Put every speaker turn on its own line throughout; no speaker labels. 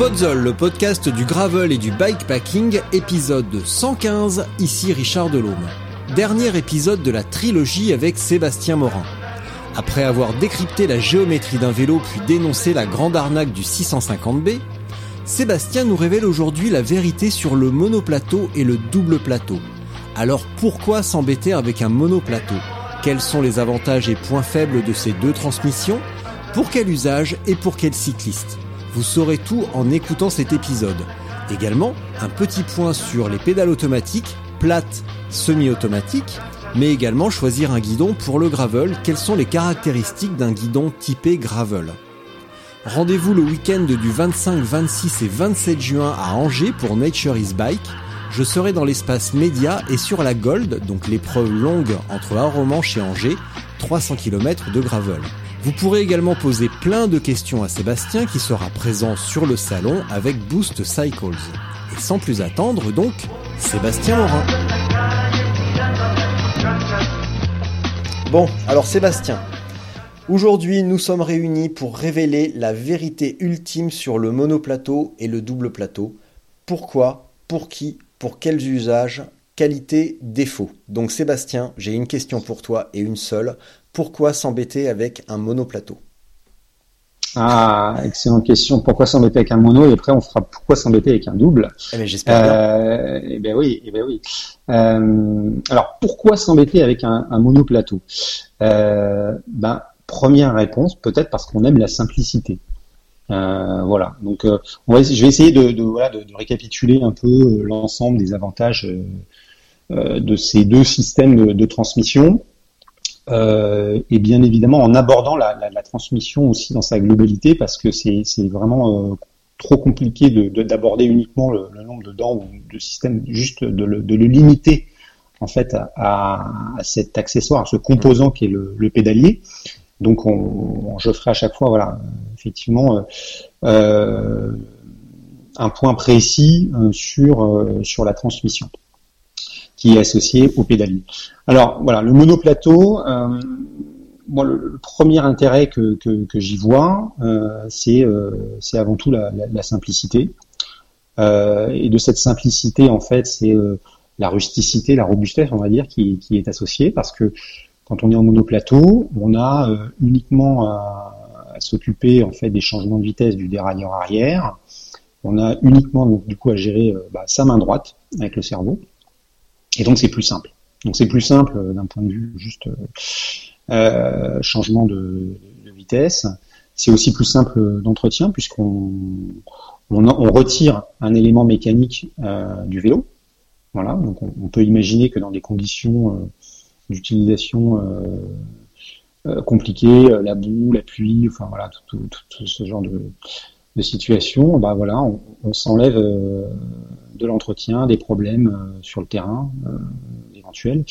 Podzol, le podcast du gravel et du bikepacking, épisode 115, ici Richard Delhomme. Dernier épisode de la trilogie avec Sébastien Morin. Après avoir décrypté la géométrie d'un vélo puis dénoncé la grande arnaque du 650B, Sébastien nous révèle aujourd'hui la vérité sur le monoplateau et le double plateau. Alors pourquoi s'embêter avec un monoplateau? Quels sont les avantages et points faibles de ces deux transmissions? Pour quel usage et pour quel cycliste? Vous saurez tout en écoutant cet épisode. Également, un petit point sur les pédales automatiques, plates, semi-automatiques, mais également choisir un guidon pour le gravel, quelles sont les caractéristiques d'un guidon typé gravel? Rendez-vous le week-end du 25, 26 et 27 juin à Angers pour Nature is Bike. Je serai dans l'espace média et sur la Gold, donc l'épreuve longue entre Aromanche et Angers, 300 km de gravel. Vous pourrez également poser plein de questions à Sébastien qui sera présent sur le salon avec Boost Cycles. Et sans plus attendre donc, Sébastien Morin.
Bon, alors Sébastien, aujourd'hui nous sommes réunis pour révéler la vérité ultime sur le monoplateau et le double plateau. Pourquoi, pour qui, pour quels usages, qualité, défaut? Donc Sébastien, j'ai une question pour toi et une seule pourquoi s'embêter avec un monoplateau?
Ah, excellente question. Pourquoi s'embêter avec un mono Et après, on fera pourquoi s'embêter avec un double?
Eh ben, j'espère.
Euh, eh ben oui, eh ben oui. Euh, alors, pourquoi s'embêter avec un, un monoplateau? Euh, Ben, première réponse, peut-être parce qu'on aime la simplicité. Euh, voilà. Donc, on va, je vais essayer de, de, voilà, de, de récapituler un peu l'ensemble des avantages de ces deux systèmes de transmission. Euh, et bien évidemment en abordant la, la, la, transmission aussi dans sa globalité parce que c'est vraiment euh, trop compliqué d'aborder de, uniquement le, le, nombre de dents ou de systèmes, juste de le, de le limiter en fait à, à, cet accessoire, à ce composant qui est le, le pédalier. Donc on, je ferai à chaque fois voilà effectivement euh, euh un point précis euh, sur sur la transmission qui est associé au pédalier. Alors voilà, le monoplateau, euh, moi, le, premier intérêt que, que, que j'y vois, euh, c'est euh, avant tout la, la, la simplicité. Euh, et de cette simplicité, en fait, c'est euh, la rusticité, la robustesse, on va dire, qui, qui, est associée, parce que quand on est en monoplateau, on a euh, uniquement à, à s'occuper en fait des changements de vitesse du dérailleur arrière. On a uniquement donc, du coup à gérer bah, sa main droite avec le cerveau et donc c'est plus simple. Donc c'est plus simple euh, d'un point de vue juste euh, euh, changement de, vitesse. C'est aussi plus simple d'entretien puisqu'on on, retire un élément mécanique du vélo. Voilà, donc on, peut imaginer que dans des conditions d'utilisation compliquées, la boue, la pluie, enfin voilà, tout ce genre de, de situation, bah voilà, on, on s'enlève de l'entretien, des problèmes euh, sur le terrain euh, éventuels.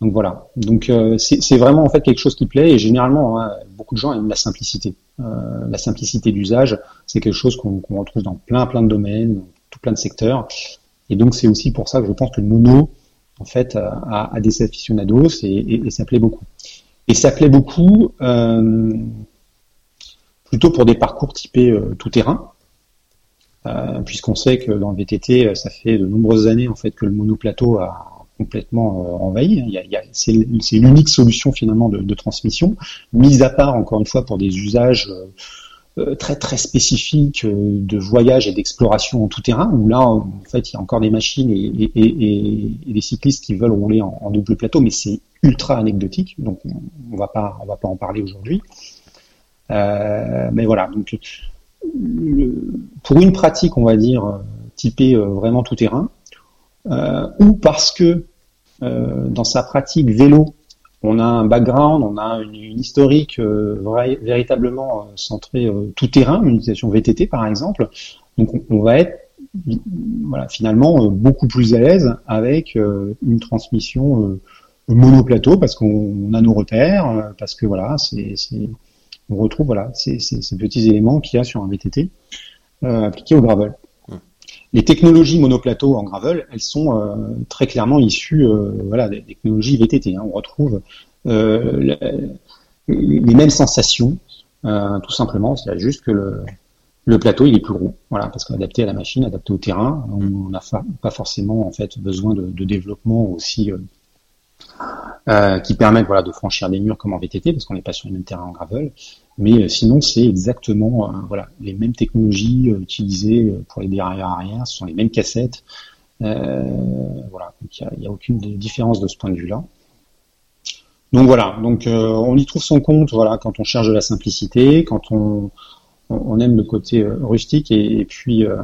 Donc voilà. Donc euh, c'est vraiment en fait quelque chose qui plaît et généralement hein, beaucoup de gens aiment la simplicité. la simplicité d'usage, c'est quelque chose qu'on retrouve dans plein plein de domaines, dans tout plein de secteurs. Et donc c'est aussi pour ça que je pense que le mono en fait a, a des aficionados et, et, et, ça plaît beaucoup. Et ça plaît beaucoup euh, plutôt pour des parcours typés euh, tout terrain. Euh, puisqu'on sait que dans le VTT, euh, ça fait de nombreuses années en fait que le monoplateau a complètement envahi. Il y a, il y a, c'est l'unique solution finalement de, de, transmission, mise à part encore une fois pour des usages très très spécifiques de voyage et d'exploration en tout terrain, où là en fait il y a encore des machines et, et, et, et des cyclistes qui veulent rouler en, en double plateau, mais c'est ultra anecdotique, donc on va pas on va pas en parler aujourd'hui. Euh, mais voilà, donc pour une pratique, on va dire, typée vraiment tout terrain, ou parce que dans sa pratique vélo, on a un background, on a une, historique véritablement centrée tout terrain, une utilisation VTT par exemple. Donc on va être voilà, finalement euh, beaucoup plus à l'aise avec euh, une transmission euh, monoplateau parce qu'on a nos repères, parce que voilà, c'est, on retrouve voilà ces, ces, petits éléments qu'il y a sur un VTT appliqués au gravel. Les technologies monoplateau en gravel, elles sont très clairement issues voilà, des technologies VTT. Hein. On retrouve les mêmes sensations, tout simplement. C'est juste que le, le plateau, il est plus gros, voilà, parce qu'adapté à la machine, adapté au terrain, on n'a pas forcément en fait besoin de, développement aussi euh, euh, qui permettent voilà de franchir des murs comme en VTT, parce qu'on n'est pas sur le même terrain en gravel. Mais euh, sinon, c'est exactement voilà les mêmes technologies utilisées pour les dérailleurs arrière, ce sont les mêmes cassettes. voilà, il n'y a, aucune différence de ce point de vue-là. Donc voilà, donc on y trouve son compte, voilà, quand on cherche de la simplicité, quand on on aime le côté euh, rustique et, puis euh,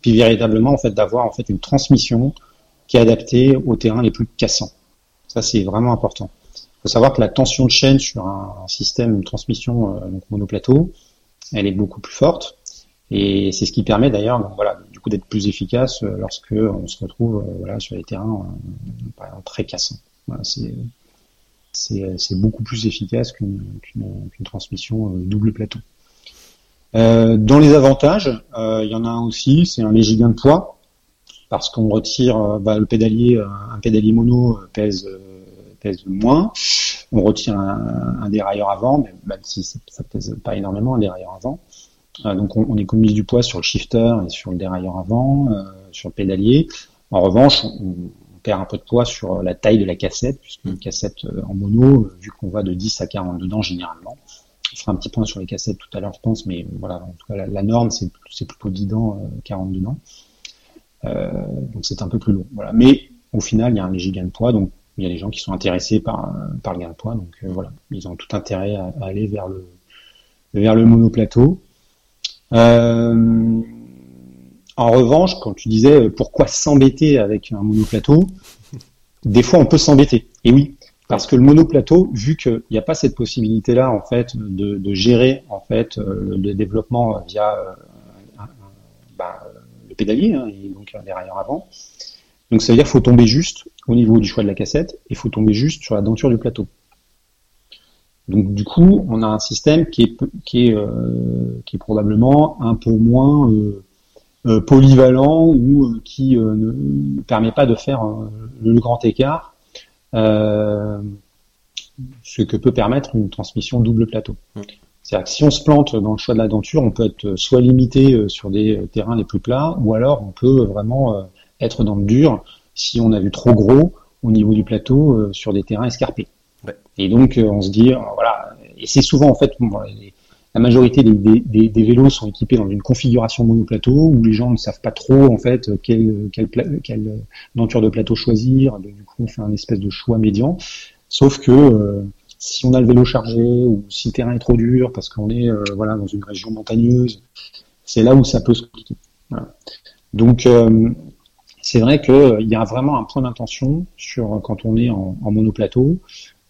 puis véritablement en fait d'avoir en fait une transmission qui est adaptée aux terrains les plus cassants. Ça c'est vraiment important. Il faut savoir que la tension de chaîne sur un, système de transmission euh, donc monoplateau, elle est beaucoup plus forte et c'est ce qui permet d'ailleurs voilà du coup d'être plus efficace lorsque on se retrouve voilà sur les terrains très cassants. Voilà, c'est beaucoup plus efficace qu'une transmission double plateau. Euh, dans les avantages, euh, il y en a un aussi, c'est un léger gain de poids, parce qu'on retire euh, bah, le pédalier, un pédalier mono pèse pèse moins. On retire un, dérailleur avant, même si ça pèse pas énormément un dérailleur avant. donc on, économise du poids sur le shifter et sur le dérailleur avant, sur le pédalier. En revanche, on, perd un peu de poids sur la taille de la cassette, puisqu'une cassette en mono, vu qu'on va de 10 à 40 dedans généralement, on fera un petit point sur les cassettes tout à l'heure, je pense, mais voilà, en tout cas, la, norme, c'est plutôt 10 dents, 40 dedans. Euh, donc c'est un peu plus long. Voilà. Mais au final, il y a un léger gain de poids, donc il y a des gens qui sont intéressés par, par le gain de poids, donc euh, voilà, ils ont tout intérêt à, aller vers le, vers le monoplateau. Euh, en revanche, quand tu disais pourquoi s'embêter avec un monoplateau, des fois on peut s'embêter. Et oui, parce que le monoplateau, vu qu'il n'y a pas cette possibilité-là en fait de, gérer en fait euh, le développement via euh, pédalier hein, et donc un dérailleur avant, donc ça veut dire qu'il faut tomber juste au niveau du choix de la cassette et il faut tomber juste sur la denture du plateau. Donc du coup, on a un système qui est qui est euh, qui est probablement un peu moins polyvalent ou qui ne permet pas de faire le grand écart euh, ce que peut permettre une transmission double plateau. Mm. C'est-à-dire que si on se plante dans le choix de la denture, on peut être soit limité euh, sur des euh, terrains les plus plats, ou alors on peut vraiment être dans le dur si on a vu trop gros au niveau du plateau sur des terrains escarpés. Et donc on se dit, voilà, et c'est souvent en fait, la majorité des, vélos sont équipés dans une configuration monoplateau où les gens ne savent pas trop en fait quelle, quelle, denture de plateau choisir. Donc, du coup, on fait un espèce de choix médian. Sauf que euh, si on a le vélo chargé ou si le terrain est trop dur parce qu'on est euh, voilà dans une région montagneuse, c'est là où ça peut se compliquer. Donc euh, c'est vrai qu'il y a vraiment un point d'intention sur quand on est en, en monoplateau.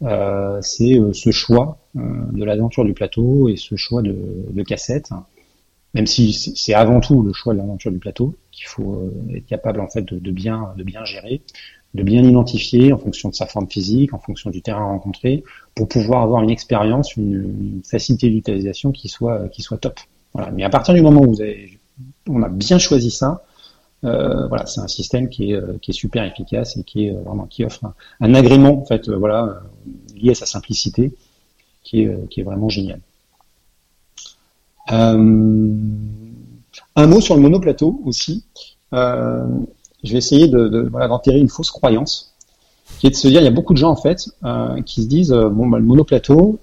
Euh, c'est euh, ce choix euh, de la denture du plateau et ce choix de, cassette, même si c'est avant tout le choix de la denture du plateau qu'il faut être capable en fait de, bien de bien gérer, de bien identifier en fonction de sa forme physique, en fonction du terrain rencontré, pour pouvoir avoir une expérience, une, facilité d'utilisation qui soit qui soit top. Voilà. Mais à partir du moment où vous avez, on a bien choisi ça, euh, voilà, c'est un système qui est, euh, qui est super efficace et qui est euh, vraiment qui offre un, agrément en fait, voilà, lié à sa simplicité, qui est, qui est vraiment génial. un mot sur le monoplateau aussi. Je vais essayer de, voilà, d'enterrer une fausse croyance, qui est de se dire, il y a beaucoup de gens en fait qui se disent, bon, bah, le monoplateau,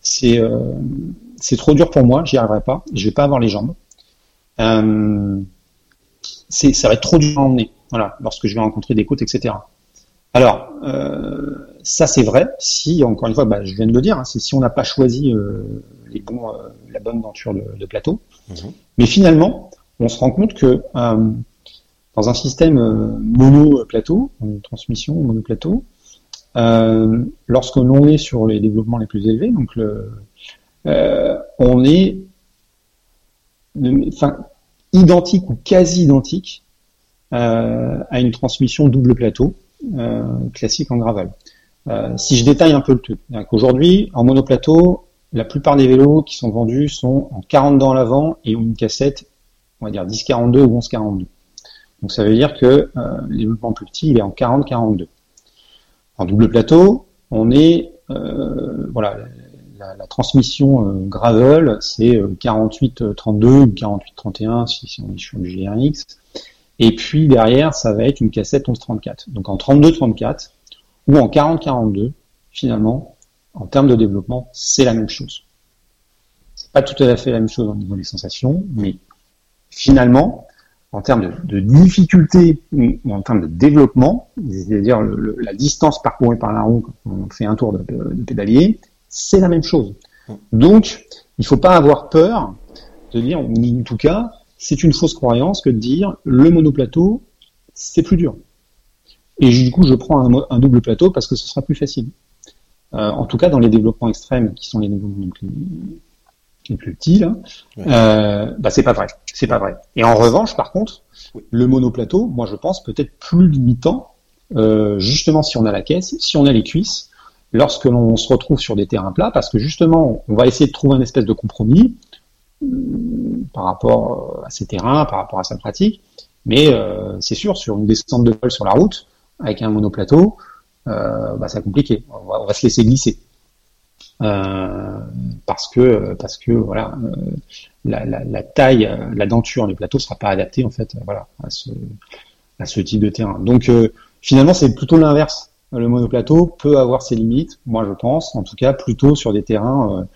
c'est c'est trop dur pour moi, j'y arriverai pas, je vais pas avoir les jambes. Euh, c'est, ça va être trop dur à emmener. Voilà, lorsque je vais rencontrer des côtes, etc. Alors, euh, ça c'est vrai. Si, encore une fois, bah, je viens de le dire, hein, c'est si on n'a pas choisi euh, les bons, la bonne denture de, plateau. Mhm. Mais finalement, on se rend compte que dans un système mono-plateau, une transmission mono-plateau, lorsque l'on est sur les développements les plus élevés, donc le, on est enfin, identique ou quasi identique euh, à une transmission double plateau euh, classique en gravel. Euh, si je détaille un peu le truc, aujourd'hui en monoplateau, la plupart des vélos qui sont vendus sont en 40 dans l'avant et ont une cassette, on va dire 10-42 ou 11-42. Donc ça veut dire que euh, le développement plus petit, il est en 40-42. En double plateau, on est, euh, voilà, la, transmission euh, gravel, c'est 48-32 ou 48-31 si, si, on est sur du GRX. Et puis derrière, ça va être une cassette 1134. Donc en 32-34 ou en 40-42, finalement, en termes de développement, c'est la même chose. C'est pas tout à fait la même chose au niveau des sensations, mais finalement, en termes de, difficulté ou en termes de développement, c'est-à-dire la distance parcourue par la roue quand on fait un tour de, de pédalier, c'est la même chose. Donc, il ne faut pas avoir peur de dire, en tout cas, c'est une fausse croyance que de dire le monoplateau, c'est plus dur. Et du coup, je prends un, double plateau parce que ce sera plus facile. Euh, en tout cas, dans les développements extrêmes, qui sont les développements les, plus petits, là, euh, bah, c'est pas vrai. C'est pas vrai. Et en revanche, par contre, le monoplateau, moi, je pense peut-être plus limitant, euh, justement si on a la caisse, si on a les cuisses, lorsque l'on se retrouve sur des terrains plats, parce que justement, on va essayer de trouver un espèce de compromis par rapport à ces terrains, par rapport à sa pratique. Mais euh, c'est sûr, sur une descente de vol sur la route, avec un monoplateau, euh, bah, c'est compliqué. On va, se laisser glisser. Euh, parce que parce que voilà euh, la, la, la, taille, la denture du plateau sera pas adaptée en fait voilà à ce à ce type de terrain. Donc finalement c'est plutôt l'inverse. Le monoplateau peut avoir ses limites, moi je pense, en tout cas plutôt sur des terrains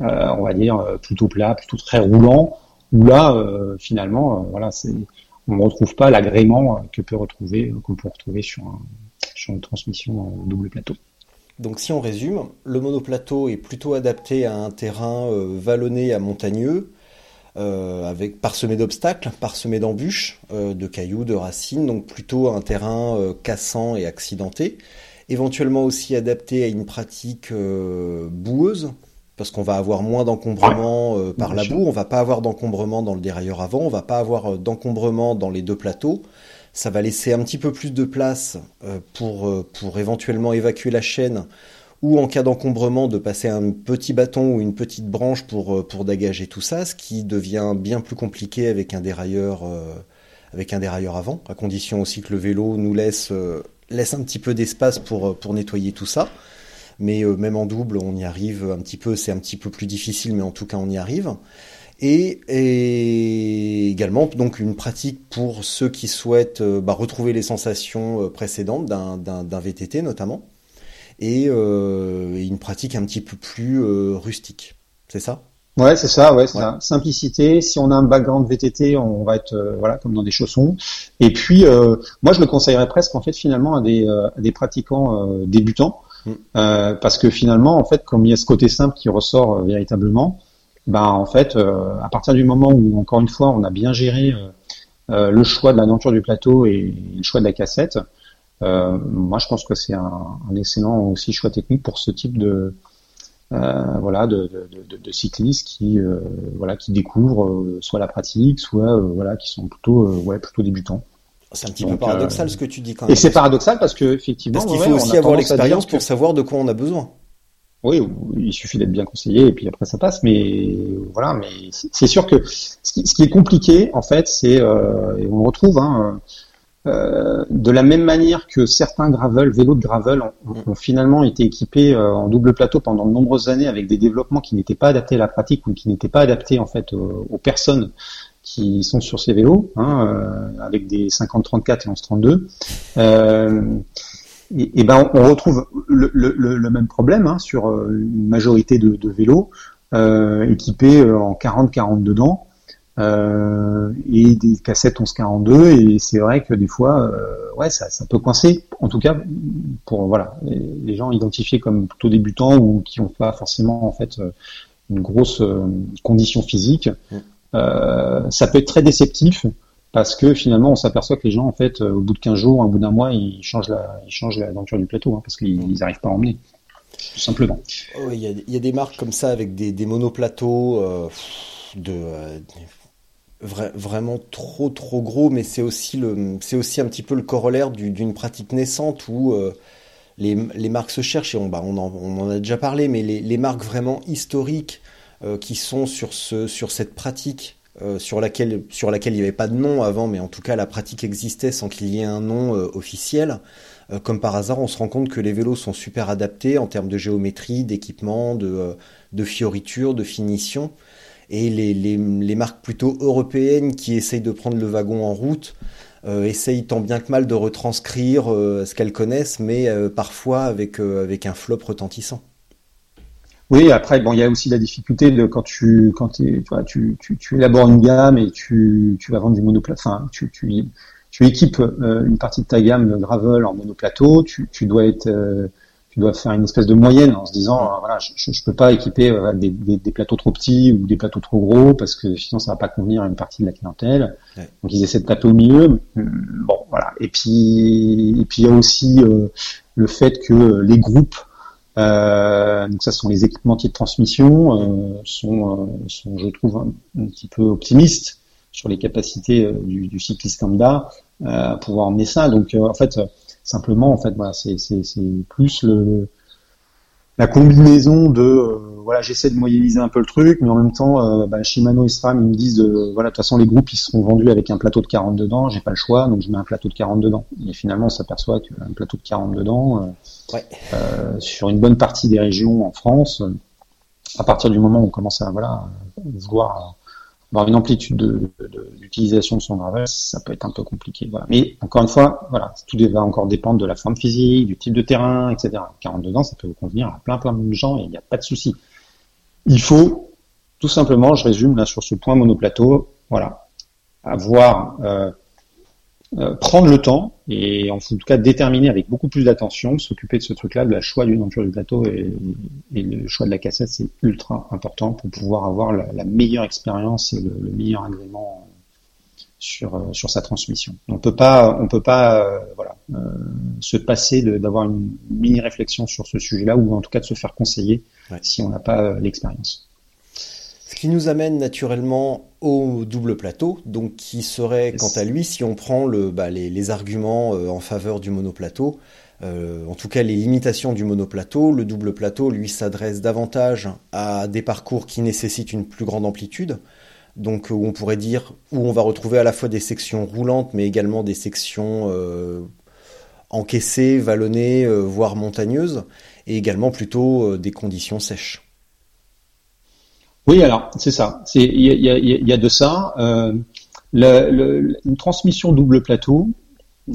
euh, on va dire euh, plutôt plat, plutôt très roulant, où là, euh, finalement, voilà, c'est, on ne retrouve pas l'agrément que peut retrouver, qu'on peut retrouver sur, une transmission double plateau.
Donc si on résume, le monoplateau est plutôt adapté à un terrain vallonné à montagneux, avec parsemé d'obstacles, parsemé d'embûches, de cailloux, de racines, donc plutôt un terrain cassant et accidenté. Éventuellement aussi adapté à une pratique boueuse, parce qu'on va avoir moins d'encombrement euh, par la boue, on va pas avoir d'encombrement dans le dérailleur avant, on va pas avoir euh, d'encombrement dans les deux plateaux. Ça va laisser un petit peu plus de place euh, pour, pour éventuellement évacuer la chaîne ou en cas d'encombrement de passer un petit bâton ou une petite branche pour, pour dégager tout ça, ce qui devient bien plus compliqué avec un dérailleur, avec un dérailleur avant, à condition aussi que le vélo nous laisse, laisse un petit peu d'espace pour, pour nettoyer tout ça mais euh, même en double, on y arrive un petit peu, c'est un petit peu plus difficile, mais en tout cas, on y arrive. Et, également donc une pratique pour ceux qui souhaitent euh, bah, retrouver les sensations euh, précédentes d'un VTT notamment, et, une pratique un petit peu plus rustique. C'est ça?
Ouais, c'est ça, ouais, c'est ça. Simplicité. Si on a un background VTT, on va être voilà comme dans des chaussons. Et puis, moi, je le conseillerais presque en fait finalement à des, à des pratiquants débutants euh, parce que finalement, en fait, comme il y a ce côté simple qui ressort euh, véritablement, ben en fait, euh, à partir du moment où encore une fois, on a bien géré le choix de la denture du plateau et le choix de la cassette, moi je pense que c'est un, un, excellent aussi choix technique pour ce type de voilà de, de, de, cyclistes qui voilà qui découvrent soit la pratique, soit voilà qui sont plutôt ouais plutôt débutants.
C'est un petit peu paradoxal euh, ce que tu dis quand même.
Et c'est paradoxal parce que effectivement,
parce qu'il faut aussi avoir l'expérience pour savoir de quoi on a besoin.
Oui, il suffit d'être bien conseillé et puis après ça passe. Mais voilà, mais c'est sûr que ce qui, est compliqué en fait, c'est euh, et on le retrouve hein, euh, de la même manière que certains gravel, vélos de gravel, ont, finalement été équipés en double plateau pendant de nombreuses années avec des développements qui n'étaient pas adaptés à la pratique ou qui n'étaient pas adaptés en fait aux personnes qui sont sur ces vélos, hein, euh, avec des 50-34 et 11-32. Et, ben on, retrouve le, le, le même problème hein, sur euh, une majorité de, de vélos euh, équipés euh, en 40-40 dedans. Euh, et des cassettes 11-42 et c'est vrai que des fois ouais ça, ça, peut coincer. En tout cas pour voilà les, gens identifiés comme plutôt débutants ou qui n'ont pas forcément en fait une grosse condition physique, ça peut être très déceptif parce que finalement on s'aperçoit que les gens en fait au bout de 15 jours, au bout d'un mois, ils changent la, ils changent l'aventure du plateau hein, parce qu'ils n'arrivent pas à emmener tout simplement.
Il y, a des marques comme ça avec des, des monoplateaux euh, de euh, vraiment trop trop gros, mais c'est aussi le c'est aussi un petit peu le corollaire d'une pratique naissante où euh, les, les, marques se cherchent et on, bah, on, en, on, en, a déjà parlé, mais les, les marques vraiment historiques qui sont sur ce sur cette pratique sur laquelle sur laquelle il n'y avait pas de nom avant, mais en tout cas la pratique existait sans qu'il y ait un nom officiel. Euh, comme par hasard, on se rend compte que les vélos sont super adaptés en termes de géométrie, d'équipement, de, euh, de fioriture, de finition. Et les, les, les, marques plutôt européennes qui essayent de prendre le wagon en route euh, essayent tant bien que mal de retranscrire euh, ce qu'elles connaissent, mais parfois avec, avec un flop retentissant.
Oui, après, bon, il y a aussi la difficulté de quand tu quand tu, tu, tu, tu élabores une gamme et tu, tu vas vendre du monoplace, enfin, tu, tu, tu équipes euh, une partie de ta gamme de gravel en monoplateau, tu, tu dois être euh, tu dois faire une espèce de moyenne en se disant euh, voilà je, je peux pas équiper des, des, des, plateaux trop petits ou des plateaux trop gros parce que sinon ça va pas convenir à une partie de la clientèle. Donc ils essaient de taper au milieu bon voilà. Et puis et puis il y a aussi le fait que les groupes euh, donc ça ce sont les équipementiers de transmission sont, sont je trouve un, petit peu optimistes sur les capacités du, du cycliste lambda euh, pouvoir emmener ça. Donc euh, en fait, simplement, en fait, voilà, c'est plus le la combinaison de euh, voilà j'essaie de moyenniser un peu le truc mais en même temps euh, bah, Shimano et SRAM ils me disent voilà de toute façon les groupes ils seront vendus avec un plateau de 40 dedans j'ai pas le choix donc je mets un plateau de 40 dedans et finalement on s'aperçoit qu'un plateau de 40 dedans ouais. sur une bonne partie des régions en France à partir du moment où on commence à voilà vouloir avoir une amplitude d'utilisation de, son gravel, ça peut être un peu compliqué. Voilà. Mais encore une fois, voilà, tout va encore dépendre de la forme physique, du type de terrain, etc. 42 dedans, ça peut convenir à plein plein de gens et il n'y a pas de souci. Il faut tout simplement, je résume là sur ce point monoplateau, voilà, avoir euh, prendre le temps et en tout cas déterminer avec beaucoup plus d'attention, s'occuper de ce truc-là, de la choix du nature du plateau et, le choix de la cassette, c'est ultra important pour pouvoir avoir la, meilleure expérience et le, meilleur agrément sur euh, sur sa transmission. On peut pas on peut pas euh, voilà se passer d'avoir une mini réflexion sur ce sujet-là ou en tout cas de se faire conseiller si on n'a pas l'expérience.
Ce qui nous amène naturellement au double plateau, donc qui serait quant à lui, si on prend le, bah, les, arguments euh, en faveur du monoplateau, euh, en tout cas les limitations du monoplateau, le double plateau lui s'adresse davantage à des parcours qui nécessitent une plus grande amplitude, donc où on pourrait dire où on va retrouver à la fois des sections roulantes mais également des sections euh, encaissées, vallonnées, voire montagneuses, et également plutôt des conditions sèches.
Oui, alors c'est ça. Il y a, y a, de ça. Euh, le, une transmission double plateau,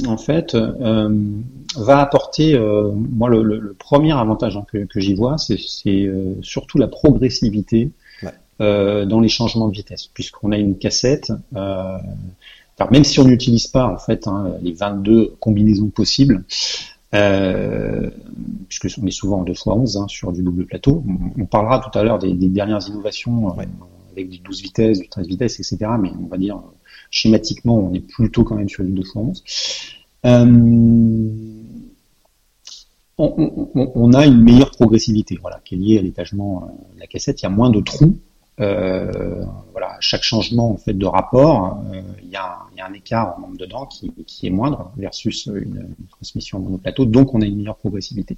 en fait, euh, va apporter. Euh, moi, le, le, premier avantage hein, que, que j'y vois, c'est euh, surtout la progressivité euh, dans les changements de vitesse, puisqu'on a une cassette. Alors, même si on n'utilise pas en fait hein, les 22 combinaisons possibles, euh, puisque on est souvent en 2 x 11 hein, sur du double plateau. On, parlera tout à l'heure des, des, dernières innovations euh, avec du 12 vitesses, du 13 vitesses, etc. Mais on va dire schématiquement, on est plutôt quand même sur du 2 x 11. Euh, on, on, on, a une meilleure progressivité, voilà, qui est liée à l'étagement euh, de la cassette. Il y a moins de trous euh, voilà, chaque changement en fait de rapport, euh, il y, a, un écart en nombre dedans qui, qui est moindre versus une, transmission monoplateau, donc on a une meilleure progressivité.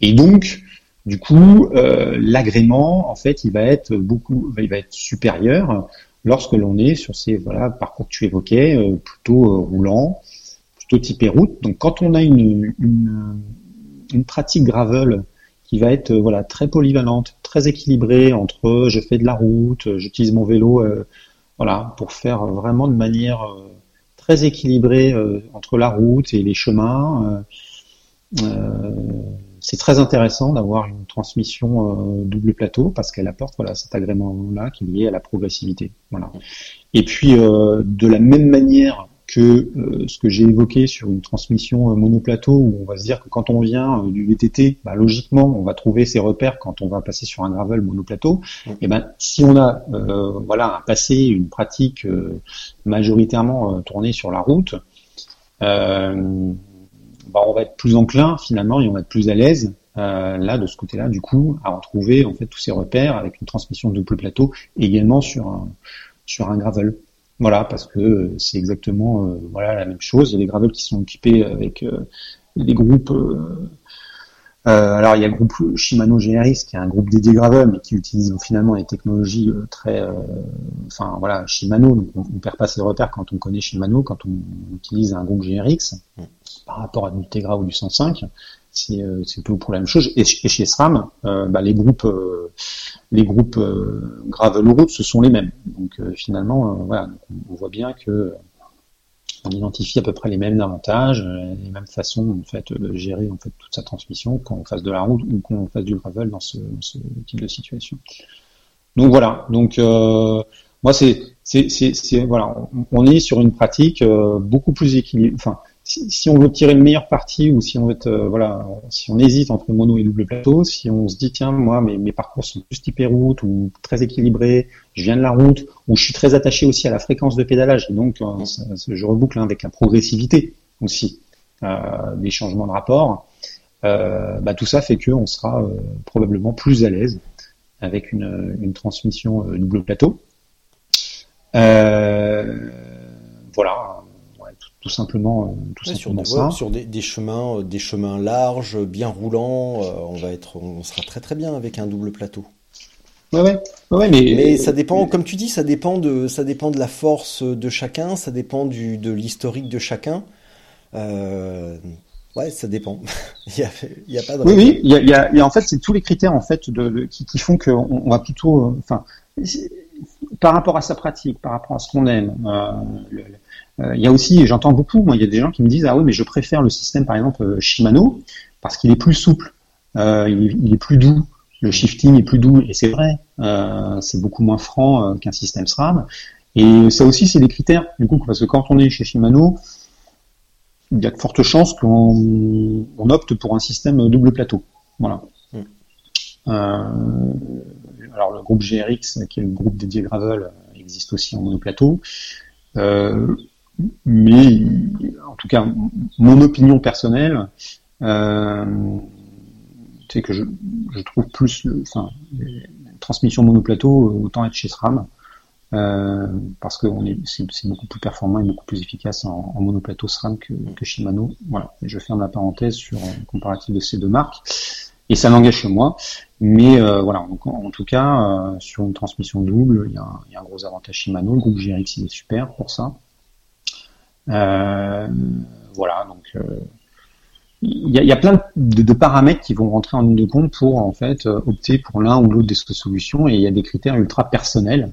Et donc, du coup, euh, l'agrément, en fait, il va être beaucoup, il va être supérieur lorsque l'on est sur ces voilà parcours que tu évoquais, euh, plutôt euh, roulant, plutôt typé route. Donc, quand on a une, une, une pratique gravel qui va être voilà très polyvalente, très équilibrée entre je fais de la route, j'utilise mon vélo, euh, voilà, pour faire vraiment de manière euh, très équilibrée euh, entre la route et les chemins. c'est très intéressant d'avoir une transmission double plateau parce qu'elle apporte voilà cet agrément là qui est lié à la progressivité. Voilà. Et puis de la même manière que euh, ce que j'ai évoqué sur une transmission monoplateau, où on va se dire que quand on vient du VTT, bah, logiquement, on va trouver ses repères quand on va passer sur un gravel monoplateau. Et ben, si on a voilà un passé, une pratique majoritairement tournée sur la route, bah, on va être plus enclin finalement et on va être plus à l'aise euh, là de ce côté-là du coup à retrouver en fait tous ces repères avec une transmission de double plateau également sur un sur un gravel. Voilà parce que c'est exactement euh, voilà la même chose. Il y a des gravels qui sont équipés avec euh, des groupes. alors il y a le groupe Shimano GRX qui est un groupe dédié gravel mais qui utilise finalement des technologies très enfin voilà Shimano donc on, perd pas ses repères quand on connaît Shimano quand on utilise un groupe GRX par rapport à du Tegra ou du 105 c'est euh, tout pour la même chose. Et, chez SRAM, euh, bah, les groupes euh, les groupes gravel route, ce sont les mêmes. Donc finalement, voilà, on voit bien que on identifie à peu près les mêmes avantages, les mêmes façons en fait de gérer en fait toute sa transmission quand on fasse de la route ou quand on fasse du gravel dans ce, ce type de situation. Donc voilà. Donc moi c'est c'est voilà, on est sur une pratique beaucoup plus équilibrée. Enfin, si, on veut tirer le meilleur parti ou si on veut euh, voilà, si on hésite entre mono et double plateau, si on se dit tiens moi mes, mes parcours sont plus typés route ou très équilibrés, je viens de la route ou je suis très attaché aussi à la fréquence de pédalage et donc euh, je reboucle hein, avec la progressivité aussi euh, des changements de rapport. Bah, tout ça fait qu'on sera probablement plus à l'aise avec une transmission double plateau. voilà, tout simplement, euh, tout simplement
sur, ça. sur des, chemins, euh, des chemins larges, bien roulants, euh, on va être, on sera très très bien avec un double plateau.
Ouais, ouais, ouais mais,
mais ça dépend, comme tu dis, ça dépend de, ça dépend de la force de chacun, ça dépend du, de l'historique de chacun. Euh, ouais, ça dépend. il, y a, il y a pas de.
Oui, oui, il y a, il y a, en fait, c'est tous les critères en fait de, qui, qui, font qu'on on va plutôt, enfin, par rapport à sa pratique, par rapport à ce qu'on aime. Euh, le, il y a aussi, j'entends beaucoup, moi, il y a des gens qui me disent ah oui, mais je préfère le système par exemple euh, Shimano parce qu'il est plus souple, euh, il, est, plus doux, le shifting est plus doux et c'est vrai, c'est beaucoup moins franc qu'un système SRAM. Et ça aussi, c'est des critères du coup parce que quand on est chez Shimano, il y a de fortes chances qu'on on opte pour un système double plateau. Voilà. Mm. alors le groupe GRX, qui est le groupe dédié gravel, existe aussi en monoplateau. Euh, mais en tout cas, mon opinion personnelle, euh, c'est que je, je, trouve plus, le, enfin, les transmissions monoplateau euh, autant être chez SRAM. Euh, parce que c'est beaucoup plus performant et beaucoup plus efficace en, monoplateau SRAM que, que, Shimano. Voilà, je ferme la parenthèse sur un comparatif de ces deux marques et ça n'engage que moi. Mais euh, voilà, en, tout cas, euh, sur une transmission double, il y, a un, il y, a un gros avantage Shimano. Le groupe GRX il est super pour ça. Euh, voilà, donc euh, il y, a, plein de, paramètres qui vont rentrer en ligne de compte pour en fait euh, opter pour l'un ou l'autre des solutions et il y a des critères ultra personnels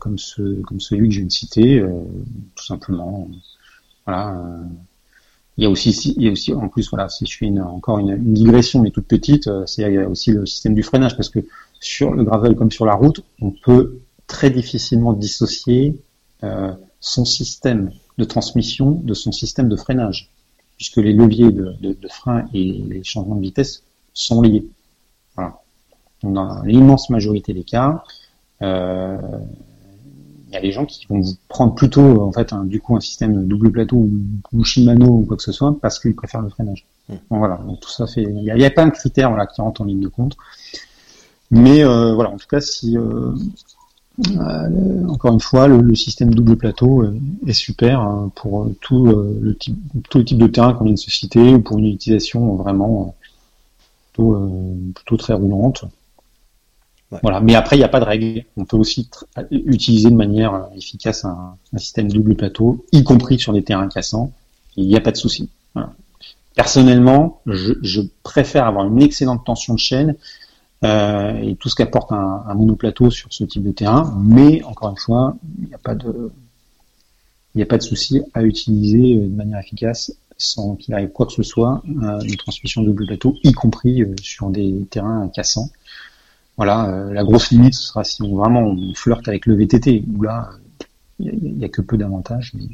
comme ce comme celui que je viens de citer tout simplement. Voilà il y a aussi il y a aussi en plus voilà si je fais une, encore une, digression mais toute petite c'est il y a aussi le système du freinage parce que sur le gravel comme sur la route on peut très difficilement dissocier son système de transmission de son système de freinage, puisque les leviers de, frein et les changements de vitesse sont liés. Voilà. dans l'immense majorité des cas, euh, il y a des gens qui vont prendre plutôt en fait un, du coup un système double plateau ou, Shimano ou quoi que ce soit parce qu'ils préfèrent le freinage. Hmm. voilà, donc tout ça fait. Il y a, plein de critères voilà, qui rentrent en ligne de compte. Mais euh, voilà, en tout cas, si euh, euh, encore une fois, le, système double plateau est, super hein, pour tout euh, le type, tout le type de terrain qu'on vient de se citer, ou pour une utilisation vraiment euh, plutôt, très roulante. Voilà. Mais après, il n'y a pas de règle. On peut aussi utiliser de manière efficace un, système double plateau, y compris sur des terrains cassants. Il n'y a pas de souci. Personnellement, je, je, préfère avoir une excellente tension de chaîne euh, et tout ce qu'apporte un, un, monoplateau sur ce type de terrain. Mais encore une fois, il n'y a pas de, il n'y a pas de souci à utiliser euh, de manière efficace sans qu'il arrive quoi que ce soit euh, une transmission double plateau, y compris sur des terrains cassants. Voilà, la grosse limite ce sera si on vraiment on flirte avec le VTT, où là il n'y a, que peu d'avantages, mais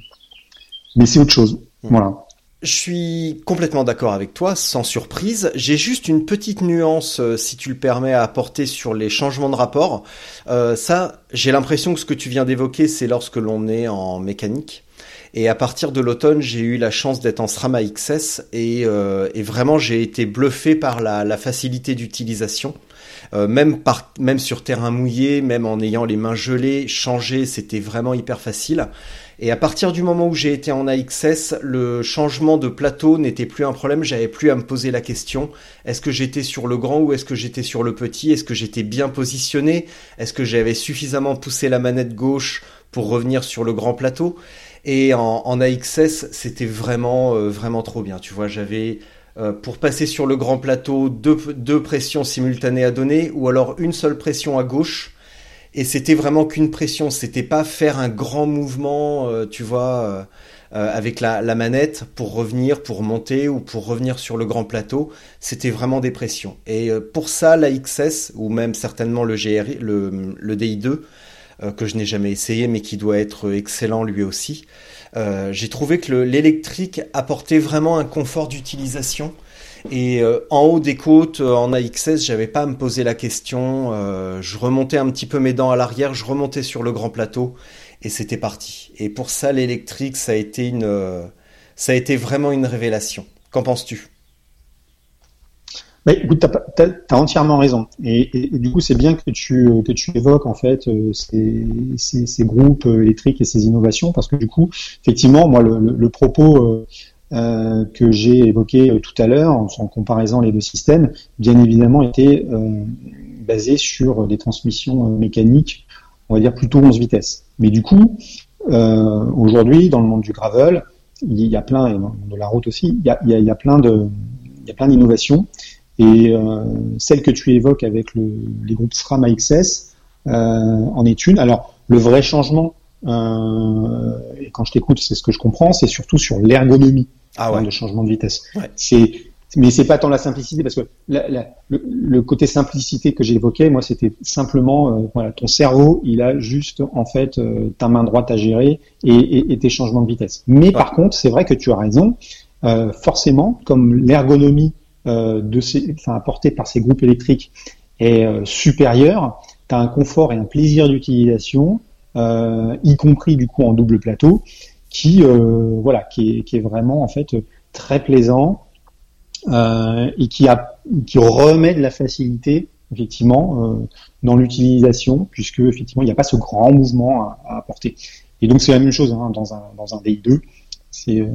mais c'est autre chose. Mmh. Voilà.
Je suis complètement d'accord avec toi, sans surprise. J'ai juste une petite nuance, euh, si tu le permets, à apporter sur les changements de rapport. Euh, ça, j'ai l'impression que ce que tu viens d'évoquer, c'est lorsque l'on est en mécanique. Et à partir de l'automne, j'ai eu la chance d'être en SRAM AXS et, euh, et vraiment j'ai été bluffé par la, facilité d'utilisation. Même même sur terrain mouillé, même en ayant les mains gelées, changer, c'était vraiment hyper facile. Et à partir du moment où j'ai été en AXS, le changement de plateau n'était plus un problème. J'avais plus à me poser la question est-ce que j'étais sur le grand ou est-ce que j'étais sur le petit? Est-ce que j'étais bien positionné? Est-ce que j'avais suffisamment poussé la manette gauche pour revenir sur le grand plateau? Et en, AXS, c'était vraiment euh, vraiment trop bien. Tu vois, j'avais euh, pour passer sur le grand plateau deux pressions simultanées à donner ou alors une seule pression à gauche et c'était vraiment qu'une pression, c'était pas faire un grand mouvement, euh, tu vois, euh, euh, avec la, manette pour revenir, pour monter ou pour revenir sur le grand plateau. C'était vraiment des pressions. Et pour ça, la XS ou même certainement le GRI, le DI2, que je n'ai jamais essayé mais qui doit être excellent lui aussi. J'ai trouvé que l'électrique apportait vraiment un confort d'utilisation et euh, en haut des côtes, euh, en AXS, j'avais pas à me poser la question. Euh, je remontais un petit peu mes dents à l'arrière, je remontais sur le grand plateau et c'était parti. Et pour ça, l'électrique, ça a été une, ça a été vraiment une révélation. Qu'en penses-tu?
Bah, écoute, tu as, entièrement raison. Et, du coup, c'est bien que tu, que tu évoques en fait ces, ces, groupes électriques et ces innovations, parce que du coup, effectivement, moi, le propos euh, que j'ai évoqué euh, tout à l'heure, en, comparaison les deux systèmes, bien évidemment était euh, basé sur des transmissions mécaniques, on va dire plutôt 11 vitesses. Mais du coup, aujourd'hui, dans le monde du gravel, il y a plein, et de la route aussi, il y a, il y a, plein de, il y a plein d'innovations. Et euh, celle que tu évoques avec le, les groupes SRAM AXS euh, en est une. Alors, le vrai changement, euh, et quand je t'écoute, c'est ce que je comprends, c'est surtout sur l'ergonomie ah ouais. le changement de vitesse. Ouais. C'est mais c'est pas tant la simplicité parce que la, la, le, côté simplicité que j'évoquais, moi, c'était simplement euh, voilà, ton cerveau, il a juste en fait euh, ta main droite à gérer et, et, et, tes changements de vitesse. Mais par contre, c'est vrai que tu as raison. Euh, forcément, comme l'ergonomie euh, de ces, enfin, apportée par ces groupes électriques est supérieure, tu as un confort et un plaisir d'utilisation, y compris du coup en double plateau, qui euh, voilà qui est, qui est vraiment en fait très plaisant euh, et qui a qui remet de la facilité effectivement euh, dans l'utilisation puisque effectivement il n'y a pas ce grand mouvement à, à apporter. Et donc c'est la même chose hein, dans un dans un DI2 c'est euh,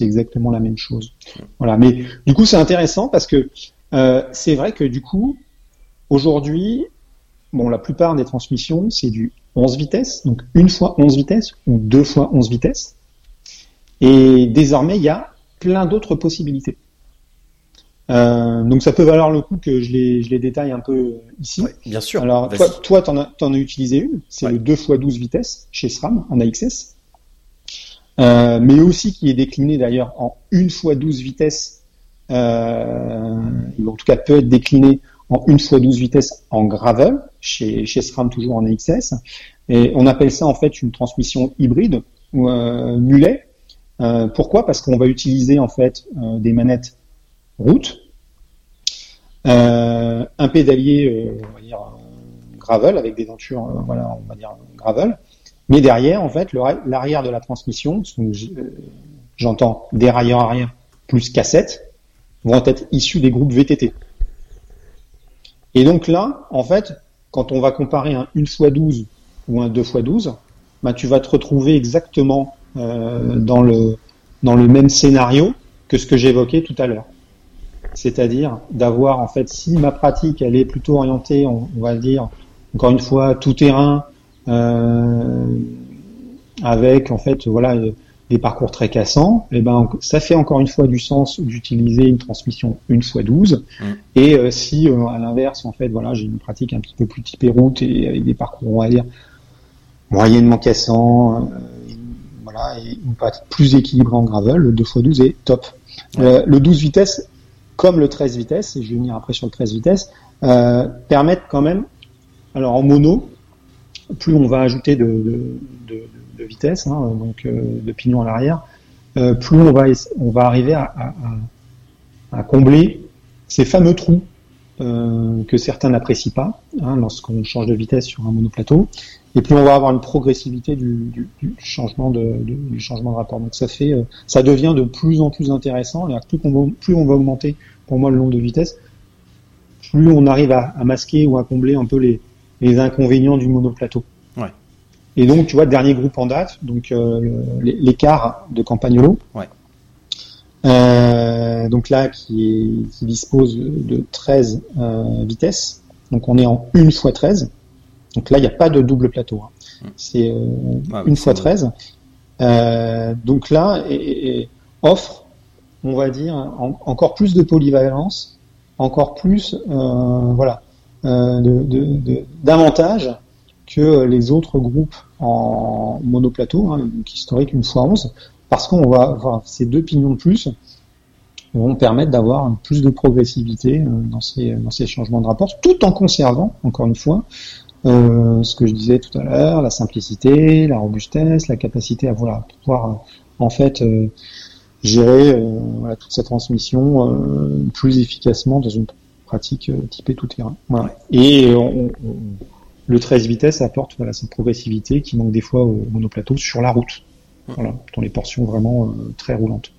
exactement la même chose. Voilà. Mais du coup c'est intéressant parce que euh, c'est vrai que du coup aujourd'hui bon la plupart des transmissions c'est du 11 vitesses, donc une fois 11 vitesses ou deux fois 11 vitesses. Et désormais, il y a plein d'autres possibilités. Euh, donc ça peut valoir le coup que je les, je les détaille un peu ici.
bien sûr.
Alors toi, toi t'en as, en as utilisé une, c'est le 2 x 12 vitesses chez SRAM en AXS, euh, mais aussi qui est décliné d'ailleurs en 1 x 12 vitesses, euh, en tout cas peut être décliné 1 x 12 vitesses en gravel, chez, chez SRAM toujours en AXS. Et on appelle ça en fait une transmission hybride ou euh, mulet. Euh, pourquoi? Parce qu'on va utiliser en fait euh, des manettes route, un pédalier on va dire, gravel avec des dentures, voilà, on va dire gravel. Mais derrière, en fait, l'arrière de la transmission, j'entends dérailleur arrière plus cassette, vont être issus des groupes VTT. Et donc là, en fait, quand on va comparer un 1 x 12 ou un 2 x 12, bah, tu vas te retrouver exactement euh, dans, le, dans le même scénario que ce que j'évoquais tout à l'heure. C'est-à-dire d'avoir, en fait, si ma pratique, elle est plutôt orientée, on, va dire, encore une fois, tout terrain, euh, avec, en fait, voilà, des parcours très cassants, et eh ben ça fait encore une fois du sens d'utiliser une transmission une fois 12. Mm. Et euh, si euh, à l'inverse, en fait, voilà, j'ai une pratique un petit peu plus typée route et avec des parcours, on va dire, moyennement cassants, euh, voilà, et une pratique plus équilibrée en gravel, le 2 x 12 est top. le 12 vitesses, comme le 13 vitesses, et je vais venir après sur le 13 vitesses, permettent quand même, alors en mono, plus on va ajouter de, de, de de vitesse, hein, donc euh, de pignon à l'arrière, plus on va, on va arriver à, combler ces fameux trous que certains n'apprécient pas hein, lorsqu'on change de vitesse sur un monoplateau et plus on va avoir une progressivité du, changement de, du changement de rapport. Donc ça fait, euh, ça devient de plus en plus intéressant. Plus on, va, plus on va augmenter, pour moi, le nombre de vitesses, plus on arrive à, à masquer ou à combler un peu les inconvénients du monoplateau. Et donc, tu vois, dernier groupe en date, donc euh, l'écart de Campagnolo.
Ouais.
Euh, donc là, qui, est, qui dispose de 13 euh, vitesses. Donc on est en 1 fois 13. Donc là, il n'y a pas de double plateau. Hein. Hmm. C'est euh, ah, une fois 13. Euh, donc là, et, offre, on va dire, encore plus de polyvalence, encore plus, euh, voilà, d'avantages que les autres groupes en monoplateau, hein, donc historique une fois 11, parce qu'on va avoir ces deux pignons de plus vont permettre d'avoir plus de progressivité dans ces, dans ces changements de rapport, tout en conservant, encore une fois, euh, ce que je disais tout à l'heure, la simplicité, la robustesse, la capacité à voilà, pouvoir euh, en fait euh, gérer voilà, toute cette transmission plus efficacement dans une pratique typée tout terrain. Voilà. Et on, le 13 vitesses apporte voilà, cette progressivité qui manque des fois au monoplateau sur la route, voilà, dans les portions vraiment très roulantes.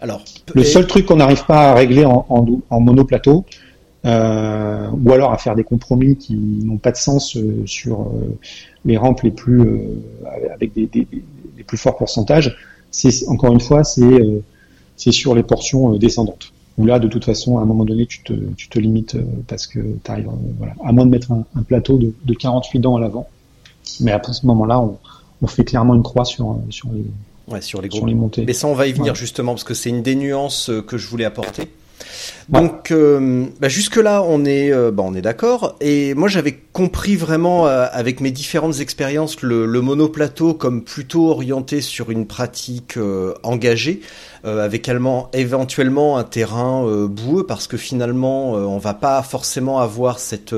Alors,
le seul truc qu'on n'arrive pas à régler en, en, en monoplateau, euh, ou alors à faire des compromis qui n'ont pas de sens euh, sur euh, les rampes les plus avec des, des, des, plus forts pourcentages. C'est encore une fois, c'est c'est sur les portions descendantes. Où là, de toute façon, à un moment donné, tu te, tu te limites parce que tu arrives, voilà, à moins de mettre un, un plateau de, de 48 dents à l'avant. Mais à ce moment-là, on, on fait clairement une croix sur, sur les,
ouais, sur les, sur les montées. Mais ça, on va y venir justement parce que c'est une des nuances que je voulais apporter. Donc euh, bah jusque là on est euh, bah on est d'accord. Et moi j'avais compris vraiment euh, avec mes différentes expériences le, le, monoplateau comme plutôt orienté sur une pratique engagée avec éventuellement un terrain boueux parce que finalement on va pas forcément avoir cette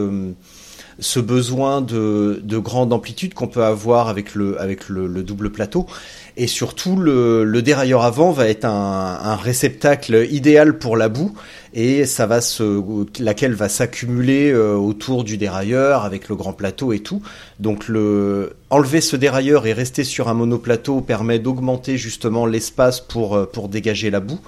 ce besoin de, de grande amplitude qu'on peut avoir avec le avec le double plateau et surtout le, le, dérailleur avant va être un, un, réceptacle idéal pour la boue. Et ça va se laquelle va s'accumuler euh, autour du dérailleur avec le grand plateau et tout. Donc le enlever ce dérailleur et rester sur un monoplateau permet d'augmenter justement l'espace pour euh, pour dégager la boue.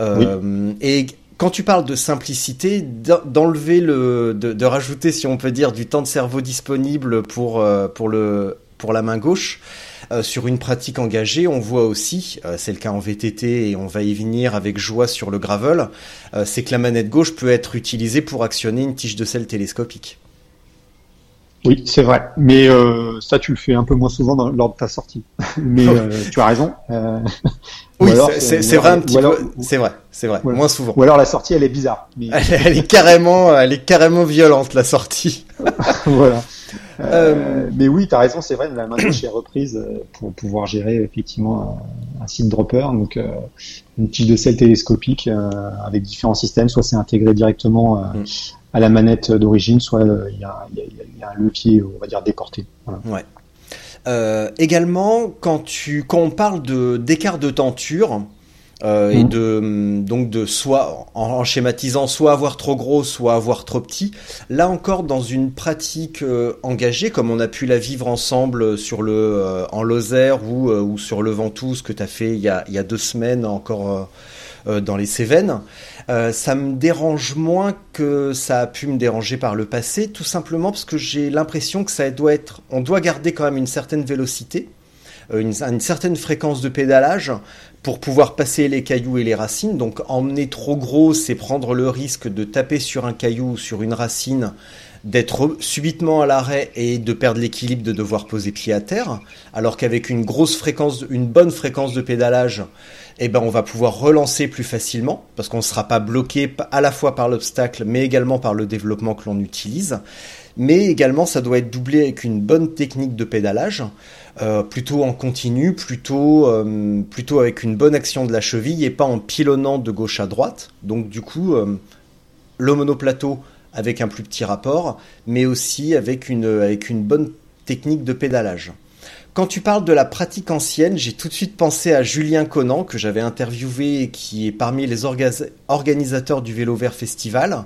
Euh, et quand tu parles de simplicité, d'enlever le, de, de, rajouter, si on peut dire, du temps de cerveau disponible pour euh, pour le pour la main gauche, sur une pratique engagée, on voit aussi, euh, c'est le cas en VTT et on va y venir avec joie sur le gravel, euh, c'est que la manette gauche peut être utilisée pour actionner une tige de sel télescopique.
Oui, c'est vrai. Mais ça, tu le fais un peu moins souvent dans, lors de ta sortie. Mais tu as raison.
oui, c'est vrai un petit peu. C'est vrai, c'est vrai. Moins souvent.
Ou alors la sortie, elle est bizarre.
elle, est carrément, elle est carrément violente la sortie.
voilà. Euh, mais oui, tu as raison, c'est vrai, la main gauche est reprise euh, pour pouvoir gérer effectivement un, un seed dropper, donc euh, une tige de sel télescopique avec différents systèmes, soit c'est intégré directement mm. à la manette d'origine, soit il y, a, y, a, un levier, on va dire, déporté.
Voilà. Ouais. Euh, également, quand tu quand on parle de d'écart de tenture, euh, et mmh. de donc de soit en, schématisant soit avoir trop gros soit avoir trop petit là encore dans une pratique euh, engagée comme on a pu la vivre ensemble sur le euh, en Lozère ou, ou sur le Ventoux ce que tu as fait il y a, il y a deux semaines encore dans les Cévennes ça me dérange moins que ça a pu me déranger par le passé tout simplement parce que j'ai l'impression que ça doit être on doit garder quand même une certaine vélocité une, une, certaine fréquence de pédalage pour pouvoir passer les cailloux et les racines. Donc emmener trop gros, c'est prendre le risque de taper sur un caillou ou sur une racine, d'être subitement à l'arrêt et de perdre l'équilibre, de devoir poser pied à terre. Alors qu'avec une grosse fréquence, une bonne fréquence de pédalage, eh ben on va pouvoir relancer plus facilement parce qu'on ne sera pas bloqué à la fois par l'obstacle mais également par le développement que l'on utilise. Mais également ça doit être doublé avec une bonne technique de pédalage euh, plutôt en continu, plutôt, euh, plutôt avec une bonne action de la cheville et pas en pilonnant de gauche à droite. Donc du coup, euh, le monoplateau avec un plus petit rapport, mais aussi avec une, avec une bonne technique de pédalage. Quand tu parles de la pratique ancienne, j'ai tout de suite pensé à Julien Conan, que j'avais interviewé et qui est parmi les organisateurs du Vélo Vert Festival.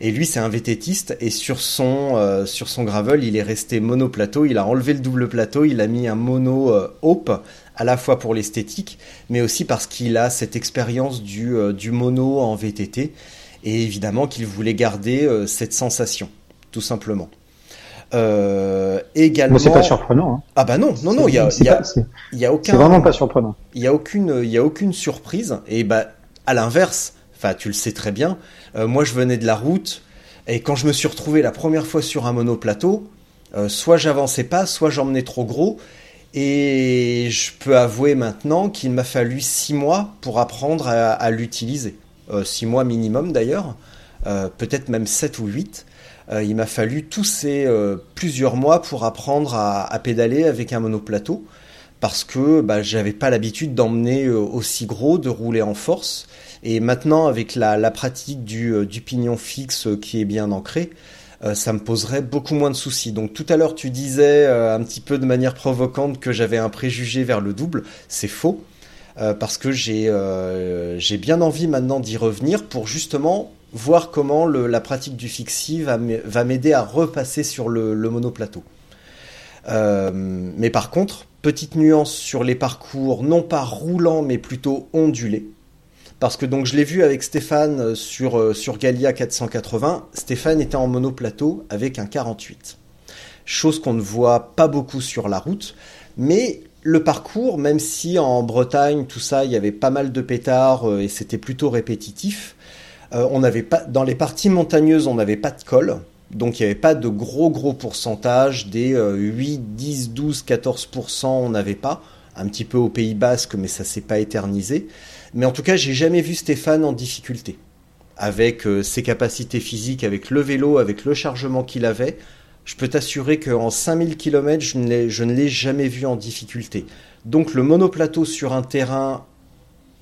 Et lui, c'est un vététiste. Et sur son, euh, sur son gravel, il est resté monoplateau. Il a enlevé le double plateau. Il a mis un mono euh, Hope, à la fois pour l'esthétique, mais aussi parce qu'il a cette expérience du, euh, du mono en VTT. Et évidemment qu'il voulait garder cette sensation, tout simplement.
Euh, également. c'est pas surprenant. Hein.
Ah bah non, non, non, il y a, y, a, y a aucun.
C'est vraiment pas surprenant.
Il y a aucune, il y a aucune surprise. Et bah à l'inverse, enfin tu le sais très bien. Euh, moi je venais de la route et quand je me suis retrouvé la première fois sur un monoplateau, euh, soit j'avançais pas, soit j'emmenais trop gros. Et je peux avouer maintenant qu'il m'a fallu six mois pour apprendre à, l'utiliser. Euh, six mois minimum d'ailleurs, euh, peut-être même sept ou huit. Euh, il m'a fallu tous ces plusieurs mois pour apprendre à, pédaler avec un monoplateau parce que bah, j'avais pas l'habitude d'emmener aussi gros, de rouler en force. Et maintenant, avec la, pratique du, pignon fixe qui est bien ancré, ça me poserait beaucoup moins de soucis. Donc tout à l'heure, tu disais un petit peu de manière provocante que j'avais un préjugé vers le double. C'est faux. parce que j'ai bien envie maintenant d'y revenir pour justement voir comment la pratique du fixie va m'aider à repasser sur le, monoplateau. Euh, mais par contre, petite nuance sur les parcours, non pas roulants, mais plutôt ondulés. Parce que donc je l'ai vu avec Stéphane sur, euh, sur Galia 480, Stéphane était en monoplateau avec un 48. Chose qu'on ne voit pas beaucoup sur la route, mais le parcours, même si en Bretagne, tout ça, il y avait pas mal de pétards euh, et c'était plutôt répétitif, euh, on n'avait pas dans les parties montagneuses, on n'avait pas de col. Donc il n'y avait pas de gros gros pourcentage, des 8, 10, 12, 14%, on n'avait pas. Un petit peu au Pays Basque, mais ça s'est pas éternisé. Mais en tout cas, j'ai jamais vu Stéphane en difficulté. Avec euh, ses capacités physiques, avec le vélo, avec le chargement qu'il avait, je peux t'assurer qu'en 5000 km, je ne l'ai jamais vu en difficulté. Donc le monoplateau sur un terrain,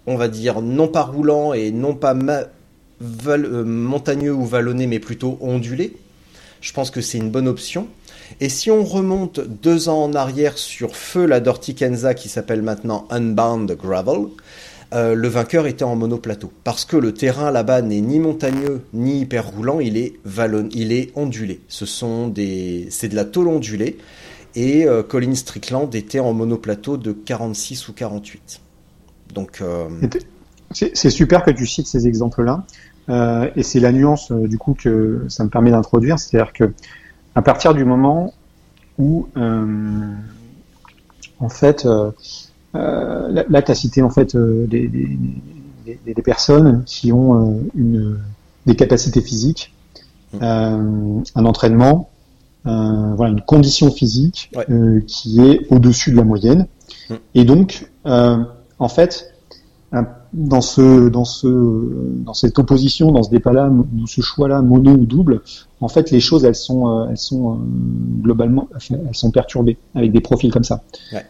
on va dire, non pas roulant et non pas euh, montagneux ou vallonné, mais plutôt ondulé. Je pense que c'est une bonne option. Et si on remonte deux ans en arrière sur feu la Dortikenza qui s'appelle maintenant Unbound Gravel, euh, le vainqueur était en monoplateau. Parce que le terrain là-bas n'est ni montagneux ni hyper roulant, il est, vallon, il est ondulé. Ce sont des, c'est de la tôle ondulée. Et euh, Colin Strickland était en monoplateau de 46 ou 48. Donc.
C'est super que tu cites ces exemples-là. Euh, et c'est la nuance euh, du coup que ça me permet d'introduire, c'est-à-dire que à partir du moment où euh, en fait là, tu as cité en fait des, des, personnes qui ont une, des capacités physiques, mmh. un entraînement, voilà, une condition physique qui est au-dessus de la moyenne. Mmh. Et donc, en fait, dans ce dans ce dans cette opposition, dans ce débat-là, dans ce choix-là, mono ou double, en fait, les choses elles sont euh, elles sont euh, globalement elles sont perturbées avec des profils comme ça.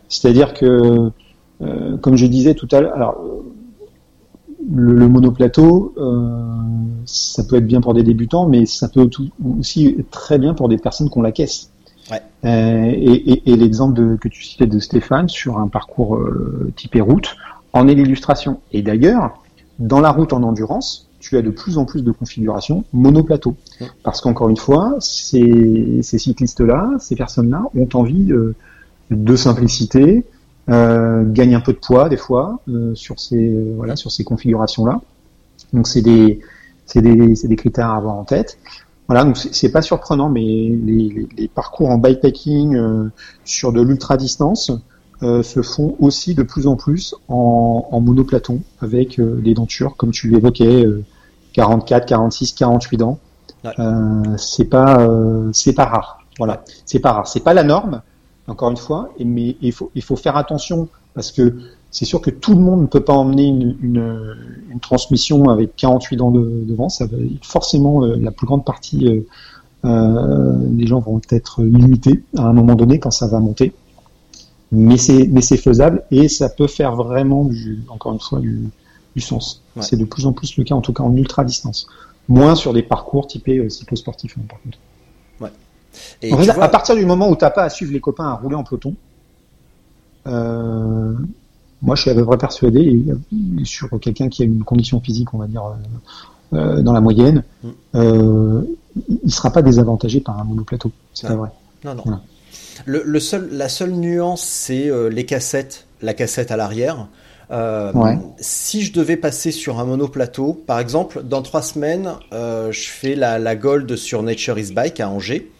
C'est-à-dire que, euh, comme je disais tout à l'heure, alors le, monoplateau, ça peut être bien pour des débutants, mais ça peut aussi être très bien pour des personnes qui ont la caisse. Ouais. et, et, et l'exemple que tu citais de Stéphane sur un parcours typé route, en est l'illustration. Et d'ailleurs, dans la route en endurance, tu as de plus en plus de configurations monoplateau. Parce qu'encore une fois, ces, cyclistes-là, ces personnes-là ont envie euh, de simplicité, euh, gagnent un peu de poids des fois euh, sur ces voilà sur ces configurations-là. Donc c'est des c'est des, des critères à avoir en tête. Voilà, donc c'est pas surprenant, mais les, les parcours en bikepacking sur de l'ultra distance, euh, se font aussi de plus en plus en, en monoplaton avec euh, les dentures, comme tu l'évoquais, 44, 46, 48 dents. Euh, c'est pas euh, c'est pas rare. Voilà, c'est pas rare. C'est pas la norme, encore une fois. mais il faut il faut faire attention parce que c'est sûr que tout le monde ne peut pas emmener une, une, une transmission avec 48 dents de, devant. Ça va, forcément, la plus grande partie des gens vont être limités à un moment donné quand ça va monter mais c'est mais c'est faisable et ça peut faire vraiment du encore une fois du, du sens. C'est de plus en plus le cas en tout cas en ultra distance, moins sur des parcours typés euh, cyclosportifs hein, par contre. À partir du moment où t'as pas à suivre les copains à rouler en peloton, euh, moi, je suis à peu près persuadé, sur quelqu'un qui a une condition physique, on va dire, euh, dans la moyenne, mm. il ne sera pas désavantagé par un monoplateau. C'est pas vrai.
Non, non. Le, seul, la seule nuance, c'est les cassettes, la cassette à l'arrière. Si je devais passer sur un monoplateau, par exemple, dans trois semaines, je fais la, la, Gold sur Nature is Bike à Angers.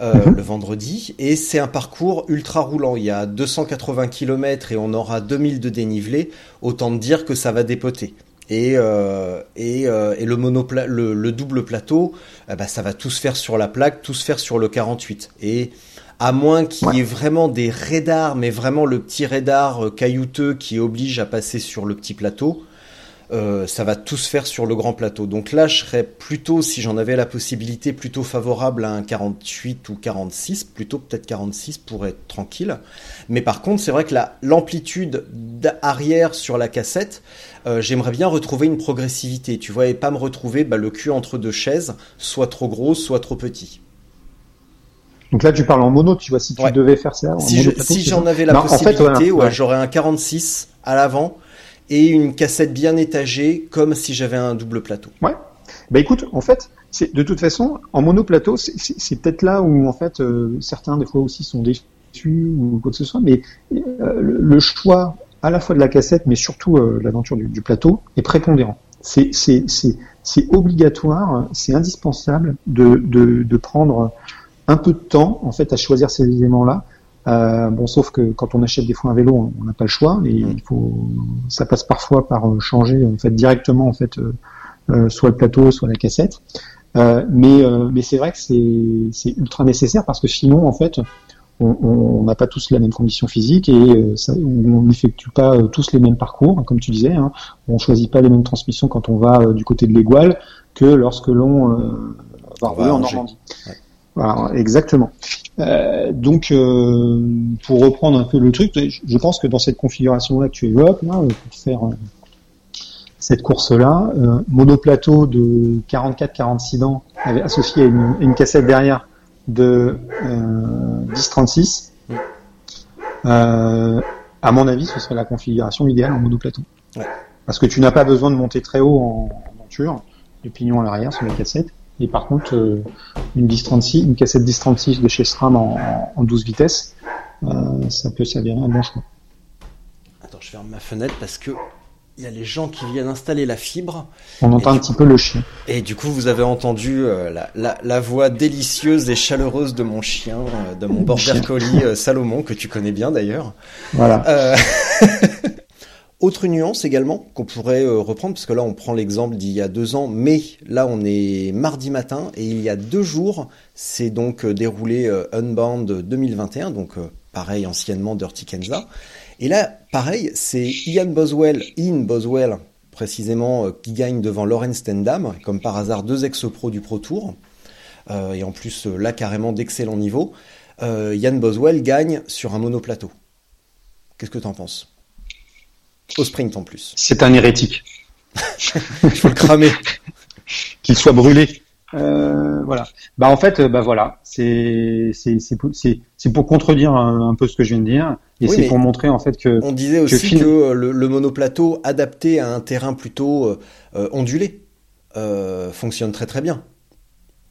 Euh, mhm. le vendredi. Et c'est un parcours ultra roulant. Il y a 280 km et on aura 2000 de dénivelé. Autant dire que ça va dépoter. Et, euh, et, euh, et, le, monopla le, le, double plateau, eh ben, ça va tout se faire sur la plaque, tout se faire sur le 48. Et à moins qu'il y ait vraiment des radars, mais vraiment le petit radar caillouteux qui oblige à passer sur le petit plateau, euh, ça va tout se faire sur le grand plateau. Donc là, je serais plutôt, si j'en avais la possibilité, plutôt favorable à un 48 ou 46, plutôt peut-être 46 pour être tranquille. Mais par contre, c'est vrai que l'amplitude arrière sur la cassette, euh, j'aimerais bien retrouver une progressivité, tu vois, et pas me retrouver bah, le cul entre deux chaises, soit trop gros, soit trop petit.
Donc là, tu parles en mono, tu vois, si tu devais faire ça.
si j'en avais la possibilité, j'aurais un 46 à l'avant et une cassette bien étagée, comme si j'avais un double plateau.
Ouais. Bah écoute, en fait, c'est de toute façon, en monoplateau, c'est peut-être là où en fait euh, certains des fois aussi sont déçus ou quoi que ce soit, mais euh, le, choix à la fois de la cassette, mais surtout euh, l'aventure du, du, plateau est prépondérant. C'est obligatoire, c'est indispensable de, de, de prendre un peu de temps en fait à choisir ces éléments-là euh, bon, sauf que quand on achète des fois un vélo, on n'a pas le choix et il faut, ça passe parfois par euh, changer en fait directement en fait euh, euh, soit le plateau, soit la cassette. Euh, mais mais c'est vrai que c'est ultra nécessaire parce que sinon en fait on n'a pas tous la même condition physique et ça, on n'effectue pas tous les mêmes parcours, comme tu disais. Hein. On choisit pas les mêmes transmissions quand on va du côté de l'Égoile que lorsque l'on va en Normandie. Voilà, exactement. Euh, donc, euh, pour reprendre un peu le truc, je pense que dans cette configuration-là que tu évoques, pour faire euh, cette course-là, euh, monoplateau de 44-46 dents, associé à une, une, cassette derrière de 10-36, à mon avis, ce serait la configuration idéale en monoplateau. Ouais. Parce que tu n'as pas besoin de monter très haut en, en monture, du pignon à l'arrière sur la cassette. Et par contre, euh, une 1036, une cassette 1036 de chez SRAM en, en 12 vitesses, euh, ça peut s'avérer un bon choix.
Attends, je ferme ma fenêtre parce que il y a les gens qui viennent installer la fibre.
On entend un petit peu le chien.
Et du coup, vous avez entendu euh, la, la, la, voix délicieuse et chaleureuse de mon chien, de mon border collie Salomon, que tu connais bien d'ailleurs.
Voilà.
Autre nuance également qu'on pourrait euh, reprendre, parce que là on prend l'exemple d'il y a deux ans, mais là on est mardi matin et il y a deux jours, c'est donc euh, déroulé euh, Unbound 2021, donc pareil anciennement Dirty Kenza. Et là, pareil, c'est Ian Boswell, Ian Boswell précisément, qui gagne devant Lauren Stendham, comme par hasard deux ex-pro du Pro Tour, et en plus là carrément d'excellent niveau. Ian Boswell gagne sur un monoplateau. Qu'est-ce que t'en penses? Au sprint en plus.
C'est un hérétique.
Il faut le cramer.
Qu'il soit brûlé. Euh, voilà. Bah en fait, bah voilà, c'est c'est c'est pour contredire un, peu ce que je viens de dire et c'est pour montrer en fait que
on disait aussi que, le, monoplateau adapté à un terrain plutôt euh, ondulé euh, fonctionne très très bien.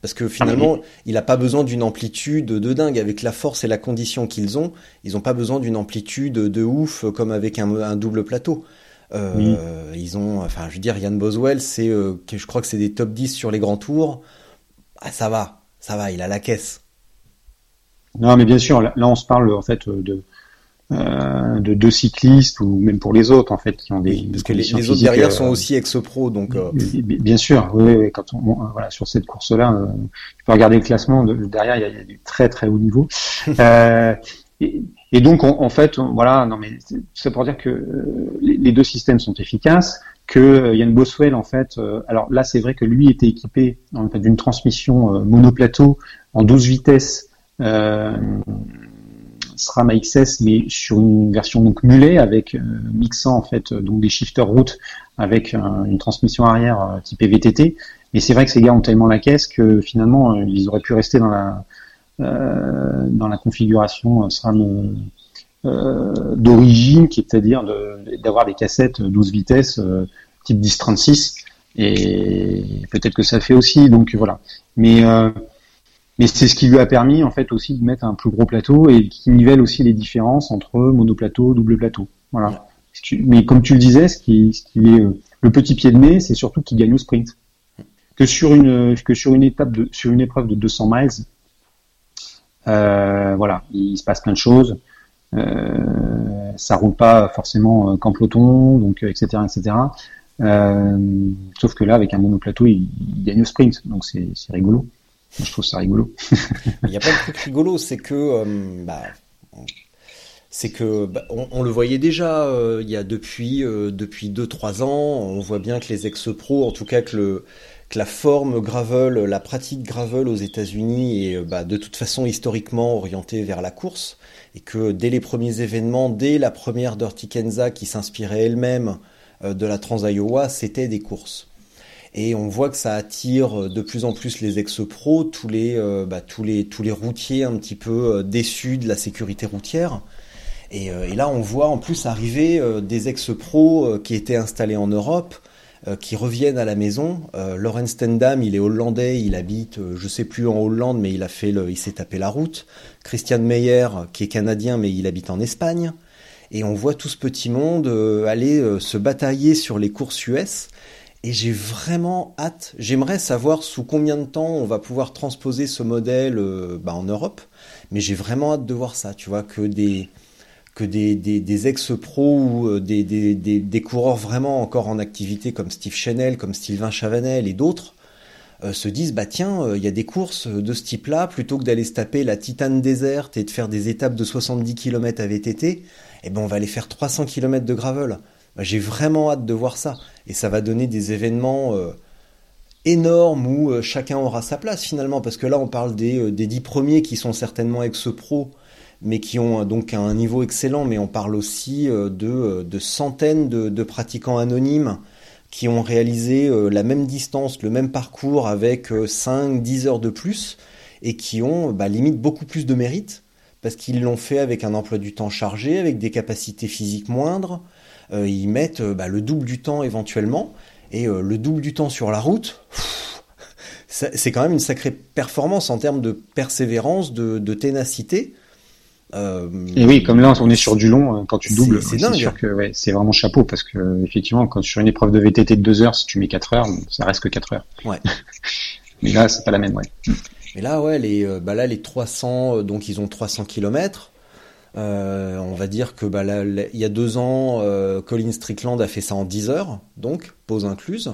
Parce que finalement, ah il n'a pas besoin d'une amplitude de dingue. Avec la force et la condition qu'ils ont, ils n'ont pas besoin d'une amplitude de ouf comme avec un, double plateau. Euh, Ils ont, enfin, je veux dire, Yann Boswell, c'est, euh, je crois que c'est des top 10 sur les grands tours. Ah, ça va, ça va, il a la caisse.
Non, mais bien sûr, là, on se parle en fait de, euh, de deux cyclistes ou même pour les autres en fait qui ont des
parce que les, autres derrière sont euh, aussi ex-pro donc
euh... bien sûr oui, oui quand on voilà sur cette course là euh, tu peux regarder le classement de, derrière il y, a, il y, a, du très très haut niveau. Euh, et, et, donc en fait voilà non mais c'est pour dire que les, les, deux systèmes sont efficaces que Yann Boswell en fait alors là c'est vrai que lui était équipé en fait d'une transmission monoplateau en 12 vitesses euh, SRAM AXS, mais sur une version donc mulet avec euh, mixant en fait euh, donc des shifter route avec euh, une transmission arrière type VTT. Mais c'est vrai que ces gars ont tellement la caisse que finalement ils auraient pu rester dans la dans la configuration SRAM d'origine, qui est c'est-à-dire d'avoir des cassettes 12 vitesses type 1036 et peut-être que ça fait aussi donc voilà mais mais c'est ce qui lui a permis en fait aussi de mettre un plus gros plateau et qui nivelle aussi les différences entre monoplateau double plateau. Voilà. Mais comme tu le disais ce qui, ce qui est le petit pied de nez c'est surtout qu'il gagne au sprint. Que sur une que sur une étape de sur une épreuve de 200 miles euh, voilà il se passe plein de choses. Euh, ça roule pas forcément qu'en peloton donc etc etc euh, sauf que là, avec un monoplateau, il, il gagne au sprint, donc c'est rigolo. Je trouve ça rigolo.
il y a pas de truc rigolo, c'est que, euh, bah, c'est que bah, on, le voyait déjà euh, il y a depuis euh, depuis deux trois ans. On voit bien que les ex-pros, en tout cas que le que la forme gravel, la pratique gravel aux États-Unis est bah, de toute façon historiquement orientée vers la course et que dès les premiers événements, dès la première Dirty Kenza qui s'inspirait elle-même euh, de la Trans-Iowa, c'était des courses. Et on voit que ça attire de plus en plus les ex-pros, tous les, euh, bah, tous les, tous les routiers un petit peu euh, déçus de la sécurité routière. Et, là, on voit en plus arriver des ex-pros qui étaient installés en Europe, qui reviennent à la maison. Lorenz Stendam, il est hollandais, il habite, je sais plus en Hollande, mais il a fait, le, il s'est tapé la route. Christian Meyer, qui est canadien, mais il habite en Espagne et on voit tout ce petit monde euh, aller euh, se batailler sur les courses US. Et j'ai vraiment hâte, j'aimerais savoir sous combien de temps on va pouvoir transposer ce modèle euh, bah, en Europe, mais j'ai vraiment hâte de voir ça, tu vois, que des, que des, des, ex-pros ou des, des, des, coureurs vraiment encore en activité comme Steve Chanel, comme Sylvain Chavanel et d'autres se disent bah tiens il y a des courses de ce type-là plutôt que d'aller se taper la Titane déserte et de faire des étapes de 70 km à VTT eh ben on va aller faire 300 km de gravel. Bah, j'ai vraiment hâte de voir ça. Et ça va donner des événements euh, énormes où euh, chacun aura sa place finalement. Parce que là, on parle des, euh, des 10 premiers qui sont certainement ex-pro, mais qui ont donc un niveau excellent. Mais on parle aussi de, centaines de, de, pratiquants anonymes qui ont réalisé la même distance, le même parcours avec 5-10 heures de plus et qui ont bah, limite beaucoup plus de mérite parce qu'ils l'ont fait avec un emploi du temps chargé, avec des capacités physiques moindres. Euh, ils mettent euh, bah, le double du temps éventuellement, et euh, le double du temps sur la route, c'est quand même une sacrée performance en termes de persévérance, de, ténacité.
et oui, comme là on est sur du long, quand tu doubles, c'est sûr que ouais, c'est vraiment chapeau parce que effectivement, quand sur une épreuve de VTT de 2 heures, si tu mets 4 heures, ça reste que 4 heures.
Ouais.
Mais là, c'est pas la même, ouais.
Mais là, ouais, les, bah là, les 300, euh, donc ils ont 300 km. Euh, on va dire que bah, là, il y a deux ans, euh, Colin Strickland a fait ça en 10 heures, donc pause incluse.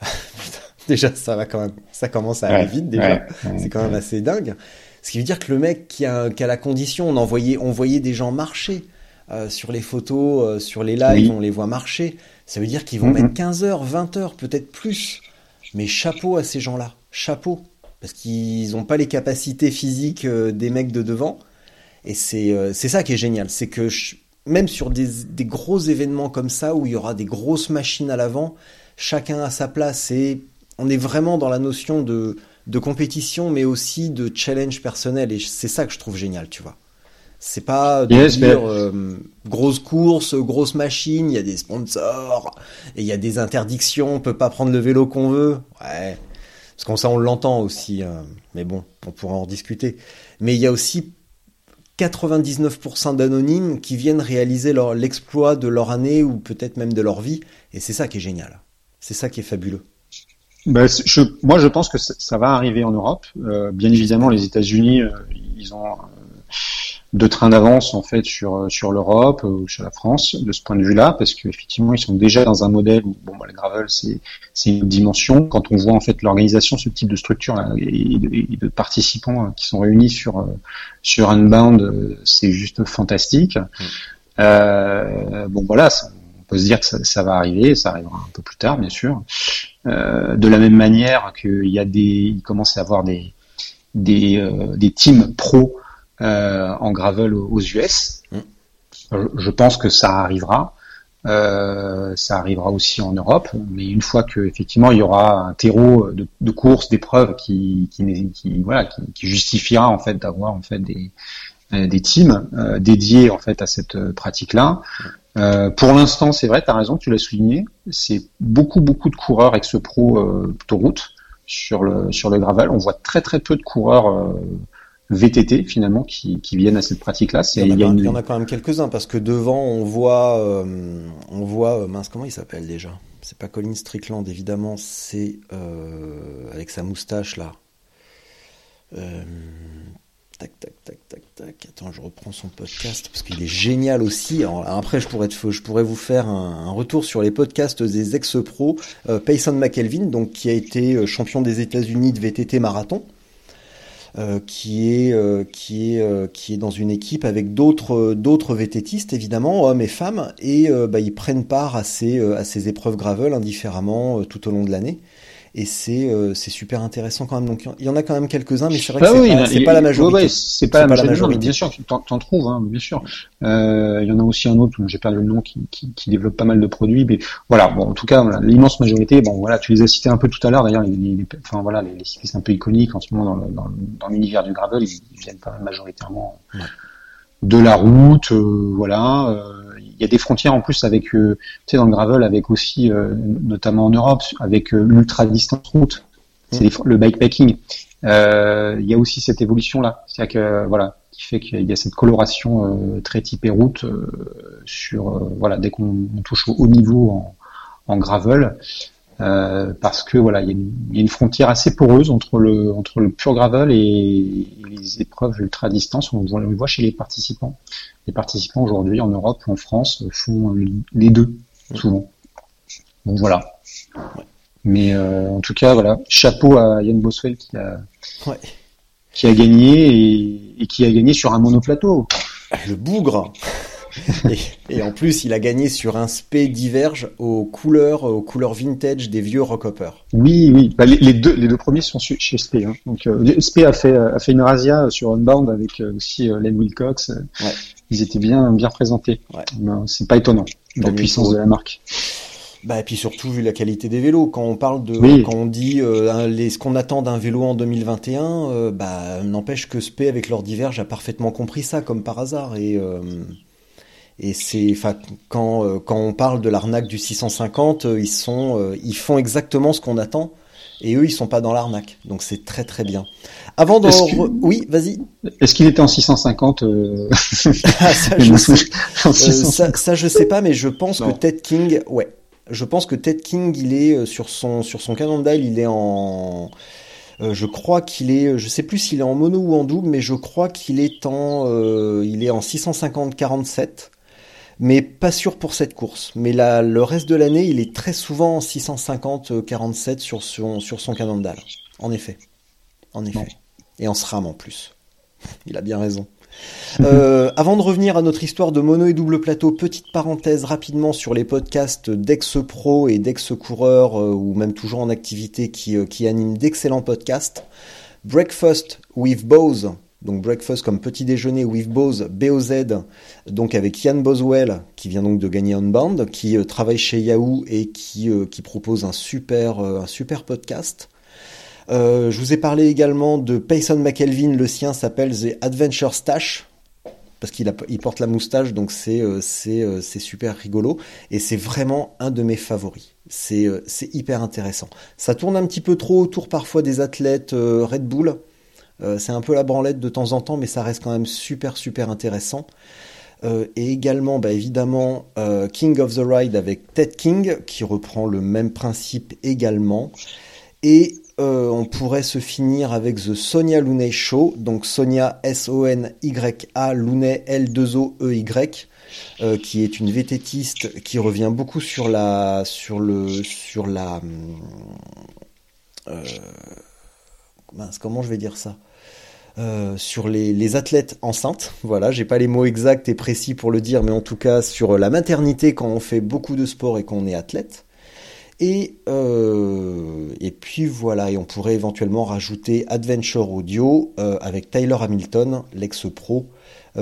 déjà, ça va quand même, ça commence à aller vite déjà. c'est quand même assez dingue. Ce qui veut dire que le mec qui a, qui a la condition, on envoyait, on voyait des gens marcher euh, sur les photos, sur les lives, on les voit marcher. Ça veut dire qu'ils vont mettre 15 heures, 20 heures, peut-être plus. Mais chapeau à ces gens-là, chapeau parce qu'ils n'ont pas les capacités physiques des mecs de devant. Et c'est euh, ça qui est génial, c'est que même sur des, des, gros événements comme ça, où il y aura des grosses machines à l'avant, chacun a sa place et on est vraiment dans la notion de, de compétition, mais aussi de challenge personnel. Et c'est ça que je trouve génial, tu vois. C'est pas de dire euh, grosse course, grosse machine, il y a des sponsors, et il y a des interdictions, on peut pas prendre le vélo qu'on veut. Ouais, parce qu'on ça, on l'entend aussi, euh, mais bon, on pourra en discuter. Mais il y a aussi 99% d'anonymes qui viennent réaliser l'exploit de leur année ou peut-être même de leur vie, et c'est ça qui est génial. C'est ça qui est fabuleux.
Ben, moi, je pense que ça, va arriver en Europe. Euh, bien évidemment, les États-Unis, euh, ils ont de train d'avance en fait sur sur l'Europe ou sur la France de ce point de vue-là parce qu'effectivement ils sont déjà dans un modèle où bon bah, le gravel c'est c'est une dimension. Quand on voit en fait l'organisation ce type de structure là, et, de, participants hein, qui sont réunis sur euh, sur Unbound euh, c'est juste fantastique. Mm. euh, bon voilà on peut se dire que ça, ça, va arriver ça arrivera un peu plus tard bien sûr. Euh, de la même manière qu'il y a des il commence à avoir des des, euh, des teams pro euh, en gravel aux, US. Mm. Je pense que ça arrivera. Euh, ça arrivera aussi en Europe, mais une fois que effectivement il y aura un terreau de, de courses, d'épreuves qui, qui, qui, voilà, qui, qui, justifiera en fait d'avoir en fait des des teams dédiés en fait à cette pratique-là. pour l'instant, c'est vrai, tu as raison, tu l'as souligné, c'est beaucoup beaucoup de coureurs ex pro autoroute sur le sur le gravel. On voit très très peu de coureurs VTT finalement qui, qui viennent à cette pratique-là.
Il, y, en a, quand même quelques-uns parce que devant on voit, euh, on voit, euh, mince comment il s'appelle déjà? C'est pas Colin Strickland évidemment, c'est euh, avec sa moustache là. tac tac tac tac tac. Attends, je reprends son podcast parce qu'il est génial aussi. après, je pourrais, je pourrais vous faire un, retour sur les podcasts des ex-pros. Payson McElvin, donc qui a été champion des États-Unis de VTT marathon. Euh, qui est euh, qui est euh, qui est dans une équipe avec d'autres d'autres vététistes évidemment hommes et femmes et bah, ils prennent part à ces à ces épreuves gravel indifféremment tout au long de l'année et c'est c'est super intéressant quand même. Donc il y en a quand même quelques-uns, mais c'est vrai que ah c'est pas, la majorité.
c'est pas, la majorité. Bien sûr, tu en trouves, hein, bien sûr. Euh, il y en a aussi un autre, j'ai perdu le nom, qui, qui, qui, développe pas mal de produits. Mais voilà, bon, en tout cas, l'immense majorité. Bon, voilà, tu les as cités un peu tout à l'heure. D'ailleurs, enfin voilà, les, les cyclistes un peu iconiques en ce moment dans, dans, dans l'univers du gravel, ils, viennent pas majoritairement de la route, euh, voilà. Il y a des frontières en plus avec, euh, tu sais, dans le gravel, avec aussi, euh, notamment en Europe, avec euh, l'ultra distance route, c'est mm. le bikepacking. Il y a aussi cette évolution là, c'est-à-dire que voilà, qui fait qu'il y a cette coloration très typée route sur voilà dès qu'on touche au haut niveau en, en gravel. Euh, parce que voilà, il y, a une frontière assez poreuse entre le entre le pur gravel et, les épreuves ultra distance. On, le voit chez les participants. Les participants aujourd'hui en Europe ou en France font les deux souvent. Donc voilà. Mais euh, en tout cas, voilà, chapeau à Yann Boswell qui a qui a gagné et, et, qui a gagné sur un monoplateau.
Le bougre. Et, en plus, il a gagné sur un spé diverge aux couleurs, aux couleurs vintage des vieux rockhoppers.
Oui, oui. Bah, les, deux, les deux premiers sont chez Spé. Hein. Donc, euh, Spé a fait, a fait une razzia sur Unbound avec euh, aussi euh, Len Wilcox. Ouais. Ils étaient bien, bien présentés. Ouais. C'est pas étonnant la puissance de la marque.
Bah et puis surtout vu la qualité des vélos, quand on parle de, quand on dit euh, les, ce qu'on attend d'un vélo en 2021, euh, bah n'empêche que Spé avec leur diverge a parfaitement compris ça comme par hasard et euh, et c'est, quand euh, quand on parle de l'arnaque du 650, euh, ils sont, euh, ils font exactement ce qu'on attend. Et eux, ils sont pas dans l'arnaque, donc c'est très très bien. Avant de, oui, vas-y.
Est-ce qu'il était en 650
ah, ça, je sais... ça, je sais pas, mais je pense que Ted King, ouais, je pense que Ted King, il est sur son sur son il est en je crois qu'il est, je sais plus s'il est en mono ou en double, mais je crois qu'il est en, il est en 650 47 mais pas sûr pour cette course. Mais là, le reste de l'année, il est très souvent en 650-47 sur son, sur son calendrier. En effet. En effet. Et en SRAM en plus. Il a bien raison. Euh, avant de revenir à notre histoire de mono et double plateau, petite parenthèse rapidement sur les podcasts d'ex-pro et d'ex-coureurs euh, ou même toujours en activité qui, euh, qui animent d'excellents podcasts. Breakfast with Bose, donc breakfast comme petit déjeuner with Bose, BOZ, donc avec Yann Boswell, qui vient donc de gagner Unbound, qui euh, travaille chez Yahoo et qui, euh, qui propose un super, euh, un super podcast. je vous ai parlé également de Payson McElvin, le sien s'appelle The Adventure Stash, parce qu'il il porte la moustache, donc c'est super rigolo et c'est vraiment un de mes favoris. C'est hyper intéressant. Ça tourne un petit peu trop autour parfois des athlètes Red Bull. Euh, c'est un peu la branlette de temps en temps, mais ça reste quand même super super intéressant. Euh, et également, bah, évidemment, euh, King of the Ride avec Ted King, qui reprend le même principe également. Et on pourrait se finir avec The Sonia Looney Show, donc Sonia S-O-N-Y-A, Looney L-2-O-E-Y, qui est une vététiste qui revient beaucoup sur la, sur le, sur la, comment je vais dire ça euh, sur les, athlètes enceintes. Voilà, j'ai pas les mots exacts et précis pour le dire, mais en tout cas sur la maternité quand on fait beaucoup de sport et qu'on est athlète. Et, euh, puis voilà, et on pourrait éventuellement rajouter Adventure Audio euh, avec Tyler Hamilton, l'ex-pro,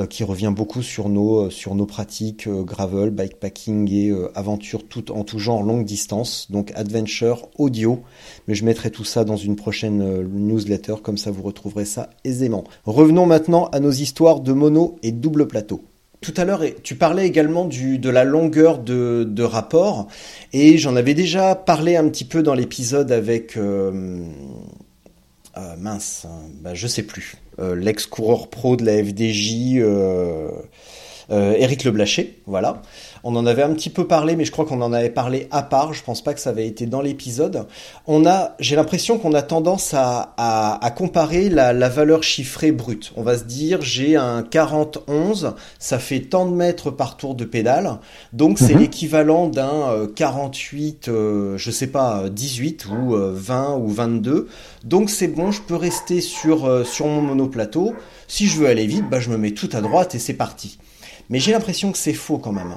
qui revient beaucoup sur nos, euh, sur nos pratiques euh, gravel, bikepacking et aventure tout, en tout genre longue distance, donc adventure audio. Mais je mettrai tout ça dans une prochaine newsletter, comme ça vous retrouverez ça aisément. Revenons maintenant à nos histoires de mono et double plateau. Tout à l'heure, tu parlais également de la longueur de, rapport, et j'en avais déjà parlé un petit peu dans l'épisode avec euh, mince, hein, bah, je sais plus. Euh, l'ex-coureur pro de la FDJ, euh, Eric Leblaché, voilà. On en avait un petit peu parlé, mais je crois qu'on en avait parlé à part. Je pense pas que ça avait été dans l'épisode. On a, j'ai l'impression qu'on a tendance à, à, comparer la, la, valeur chiffrée brute. On va se dire, j'ai un 40-11, ça fait tant de mètres par tour de pédale, donc c'est mhm. l'équivalent d'un 48, euh, euh, je sais pas, 18 ou 20 euh, ou 22. Donc c'est bon, je peux rester sur sur mon monoplateau. Si je veux aller vite, bah je me mets tout à droite et c'est parti. Mais j'ai l'impression que c'est faux quand même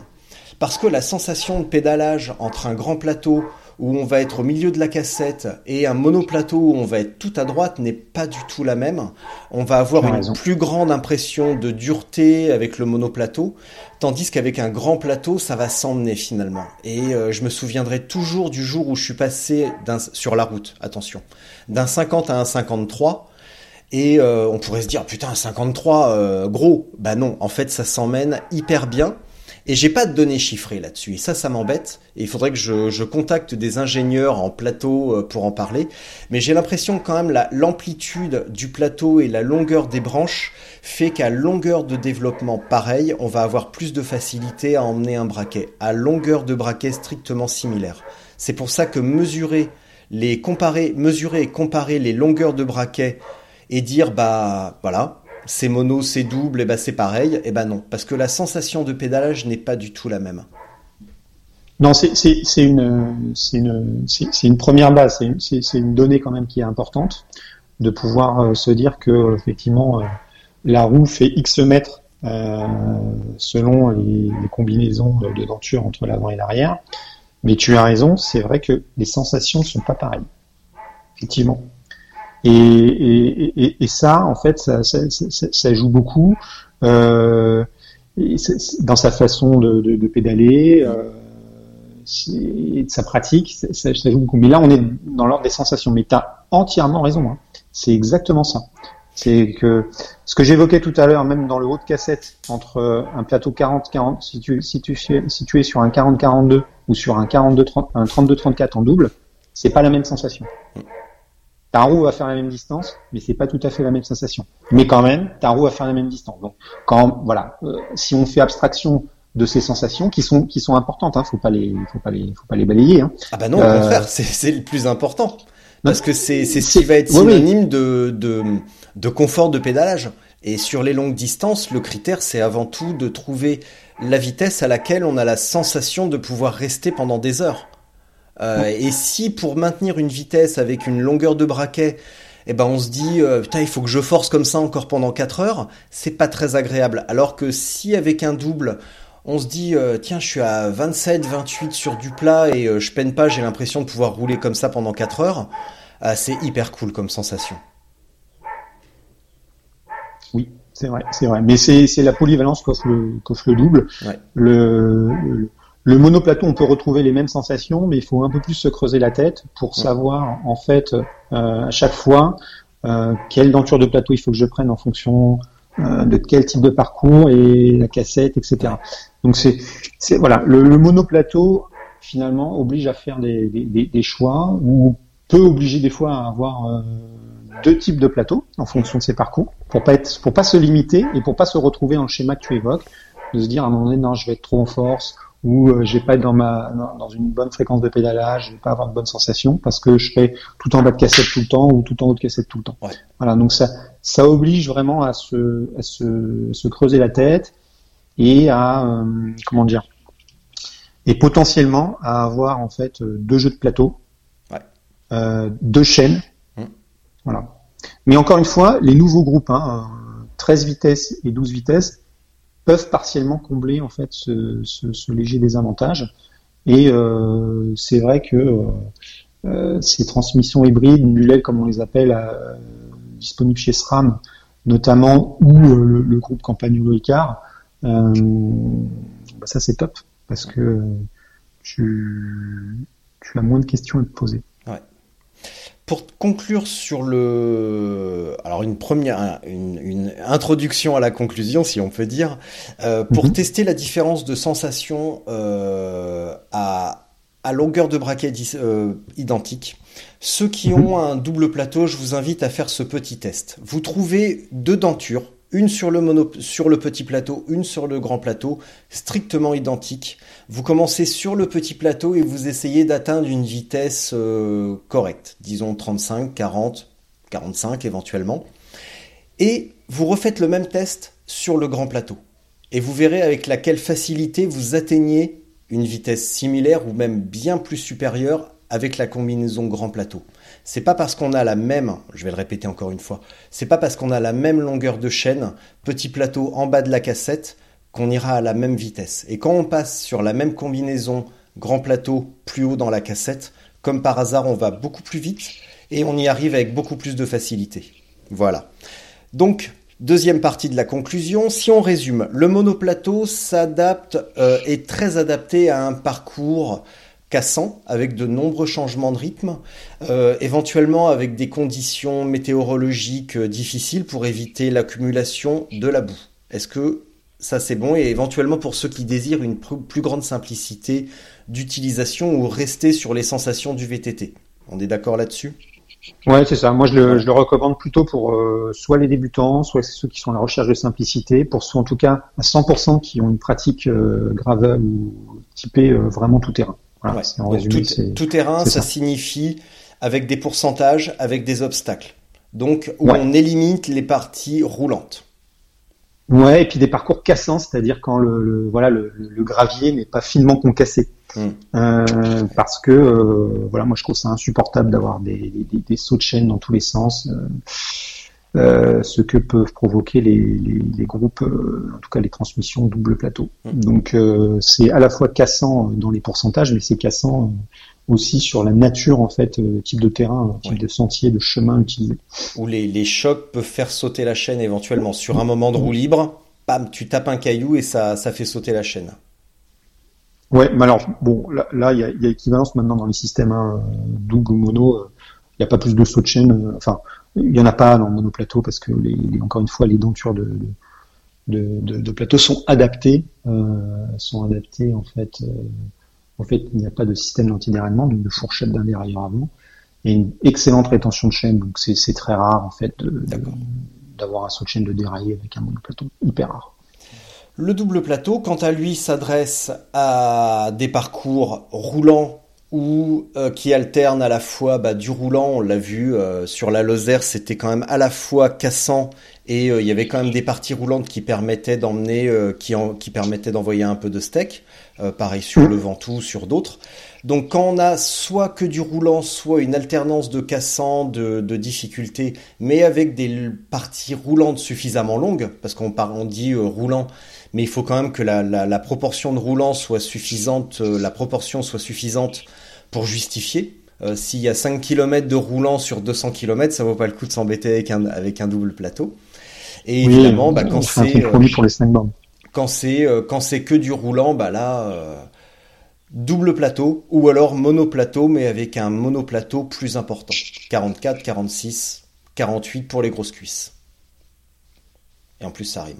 parce que la sensation de pédalage entre un grand plateau où on va être au milieu de la cassette et un monoplateau où on va être tout à droite n'est pas du tout la même. On va avoir une plus grande impression de dureté avec le monoplateau, tandis qu'avec un grand plateau, ça va s'emmener finalement. Et euh, je me souviendrai toujours du jour où je suis passé sur la route, attention, d'un 50 à un 53. Et euh, on pourrait se dire, putain, un 53, euh, gros. Bah non, en fait, ça s'emmène hyper bien. Et j'ai pas de données chiffrées là-dessus. Et ça, ça m'embête. Et il faudrait que je, je, contacte des ingénieurs en plateau euh, pour en parler. Mais j'ai l'impression quand même l'amplitude du plateau et la longueur des branches fait qu'à longueur de développement pareil, on va avoir plus de facilité à emmener un braquet. À longueur de braquet strictement similaire. C'est pour ça que mesurer les comparer, mesurer et comparer les longueurs de braquet et dire bah voilà, c'est mono, c'est double, et ben c'est pareil, et ben non, parce que la sensation de pédalage n'est pas du tout la même.
Non, c'est une, une, une première base, c'est une donnée quand même qui est importante, de pouvoir euh, se dire que effectivement euh, la roue fait X mètres euh, selon les, combinaisons de, de denture entre l'avant et l'arrière. Mais tu as raison, c'est vrai que les sensations ne sont pas pareilles. Effectivement. Et, et, et, ça, en fait, ça, ça, ça, ça joue beaucoup euh, dans sa façon de, de, de pédaler euh, et de sa pratique. Ça, joue beaucoup. Mais là, on est dans l'ordre des sensations. Mais tu as entièrement raison. Hein. C'est exactement ça. C'est que ce que j'évoquais tout à l'heure, même dans le haut de cassette, entre un plateau 40-40, si tu, si, tu, si sur un 40-42 ou sur un 42-30, un 32-34 en double, c'est pas la même sensation. Ta roue va faire la même distance, mais c'est pas tout à fait la même sensation. Mais quand même, ta roue va faire la même distance. Donc, quand voilà, euh, si on fait abstraction de ces sensations qui sont qui sont importantes, hein, faut pas les faut pas les faut pas les balayer. Hein.
Ah bah non, au euh, contraire, c'est le plus important parce que c'est c'est ce qui va être synonyme de de de confort de pédalage. Et sur les longues distances, le critère c'est avant tout de trouver la vitesse à laquelle on a la sensation de pouvoir rester pendant des heures. Euh, et si pour maintenir une vitesse avec une longueur de braquet, eh ben on se dit euh, putain il faut que je force comme ça encore pendant 4 heures, c'est pas très agréable. Alors que si avec un double on se dit euh, tiens je suis à 27, 28 sur du plat et je peine pas, j'ai l'impression de pouvoir rouler comme ça pendant 4 heures, c'est hyper cool comme sensation.
Oui, c'est vrai, c'est vrai. Mais c'est la polyvalence qu'offre le, le double. le le monoplateau, on peut retrouver les mêmes sensations, mais il faut un peu plus se creuser la tête pour savoir en fait euh, à chaque fois euh, quelle denture de plateau il faut que je prenne en fonction euh, de quel type de parcours et la cassette, etc. Donc c'est, c'est voilà, le, le, monoplateau finalement oblige à faire des, des, des, choix ou peut obliger des fois à avoir euh, deux types de plateaux en fonction de ses parcours pour pas être, pour pas se limiter et pour pas se retrouver dans le schéma que tu évoques de se dire à un moment donné non je vais être trop en force où euh, je vais pas être dans ma dans une bonne fréquence de pédalage, je vais pas avoir de bonnes sensations parce que je fais tout en bas de cassette tout le temps ou tout en haut de cassette tout le temps. Voilà, donc ça ça oblige vraiment à se à se, se creuser la tête et à euh, comment dire et potentiellement à avoir en fait euh, deux jeux de plateau, euh, deux chaînes, mmh. voilà. Mais encore une fois, les nouveaux groupes, hein, 13 vitesses et 12 vitesses, peuvent partiellement combler en fait ce, ce, ce léger désavantage. Et euh, c'est vrai que euh, euh ces transmissions hybrides, mulelles comme on les appelle, euh, disponibles chez SRAM, notamment ou le, groupe Campagnolo Icar, bah ça c'est top parce que tu, tu as moins de questions à te poser.
Pour conclure sur le, alors une première, une, introduction à la conclusion, si on peut dire, euh, pour mhm. tester la différence de sensation euh, à, à longueur de braquet euh, identique. Ceux qui mhm. ont un double plateau, je vous invite à faire ce petit test. Vous trouvez deux dentures une sur le, mono, sur le petit plateau, une sur le grand plateau, strictement identiques. Vous commencez sur le petit plateau et vous essayez d'atteindre une vitesse euh, correcte, disons 35, 40, 45 éventuellement. Et vous refaites le même test sur le grand plateau. Et vous verrez avec laquelle facilité vous atteignez une vitesse similaire ou même bien plus supérieure avec la combinaison grand plateau. C'est pas parce qu'on a la même, je vais le répéter encore une fois, c'est pas parce qu'on a la même longueur de chaîne, petit plateau en bas de la cassette, qu'on ira à la même vitesse. Et quand on passe sur la même combinaison grand plateau plus haut dans la cassette, comme par hasard, on va beaucoup plus vite et on y arrive avec beaucoup plus de facilité. Voilà. Donc, deuxième partie de la conclusion, si on résume, le monoplateau s'adapte, euh, est très adapté à un parcours cassant, avec de nombreux changements de rythme, euh, éventuellement avec des conditions météorologiques euh, difficiles pour éviter l'accumulation de la boue. Est-ce que ça c'est bon. Et éventuellement pour ceux qui désirent une plus grande simplicité d'utilisation ou rester sur les sensations du VTT On est d'accord là-dessus?
Ouais, c'est ça. Moi, je le, recommande plutôt pour euh, soit les débutants, soit ceux qui sont à la recherche de simplicité, pour ceux en tout cas à 100% qui ont une pratique gravel ou typée vraiment tout terrain.
Tout, terrain, ça, signifie avec des pourcentages, avec des obstacles. Donc où on élimine les parties roulantes.
Ouais, et puis des parcours cassants, c'est-à-dire quand le, voilà le, gravier n'est pas finement concassé. Hmm. Euh, parce que euh, voilà, moi je trouve ça insupportable d'avoir des, sauts de chaîne dans tous les sens. Euh, ce que peuvent provoquer les, groupes, en tout cas les transmissions double plateau. Hmm. Donc c'est à la fois cassant dans les pourcentages, mais c'est cassant aussi sur la nature en fait, type de terrain, type de sentier, de chemin utilisé.
Où les, chocs peuvent faire sauter la chaîne éventuellement sur un moment de roue libre. Bam, tu tapes un caillou et ça, ça fait sauter la chaîne.
Ouais, mais alors bon, là, il y, a, y, a, équivalence maintenant dans les systèmes hein, double ou mono. Il n'y a pas plus de saut de chaîne. enfin, il n'y en a pas dans le monoplateau parce que, les, encore une fois, les dentures de, de, de, plateau sont adaptées, euh, sont adaptées en fait. Euh, en fait, il n'y a pas de système d'antidéraillement, donc de fourchette d'un dérailleur avant, et une excellente rétention de chaîne. Donc c'est très rare en fait d'avoir un saut de chaîne de déraillé avec un monoplateau, hyper rare.
Le double plateau, quant à lui, s'adresse à des parcours roulants ou euh, qui alterne à la fois bah, du roulant, on l'a vu euh, sur la Lozère, c'était quand même à la fois cassant et euh, il y avait quand même des parties roulantes qui permettaient d'emmener, qui, qui permettaient d'envoyer un peu de steak, pareil sur le Ventoux, sur d'autres. Donc quand on a soit que du roulant, soit une alternance de cassant, de, de difficulté, mais avec des parties roulantes suffisamment longues, parce qu'on on dit roulant, mais il faut quand même que la, la, la proportion de roulant soit suffisante, la proportion soit suffisante pour justifier. Euh, s'il y a 5 km de roulant sur 200 km, ça vaut pas le coup de s'embêter avec un, avec un double plateau. Et évidemment, bah, quand c'est
euh, pour les 5 bornes.
Quand c'est euh, quand c'est que du roulant, bah là double plateau ou alors monoplateau mais avec un monoplateau plus important. 44, 46, 48 pour les grosses cuisses. Et en plus ça rime.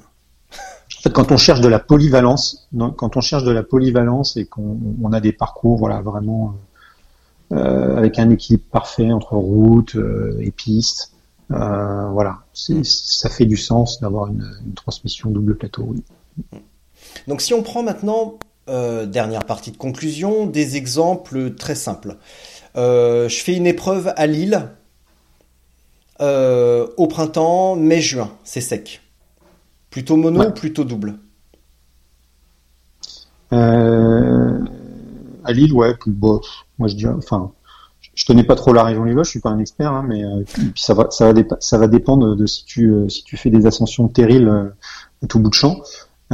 Quand on cherche de la polyvalence, quand on cherche de la polyvalence et qu'on a des parcours, voilà, vraiment euh, avec un équilibre parfait entre route euh, et piste. Euh, voilà, ça fait du sens d'avoir une, transmission double plateau. Oui.
Donc si on prend maintenant, dernière partie de conclusion, des exemples très simples. je fais une épreuve à Lille au printemps, mai-juin, c'est sec. Plutôt mono ou plutôt double?
À Lille, ouais, bof. Moi, je dirais, enfin, je connais pas trop la région lilloise, je suis pas un expert, hein, mais euh, ça va, ça va, ça va dépendre de si tu, euh, si tu fais des ascensions terriles euh, à tout bout de champ.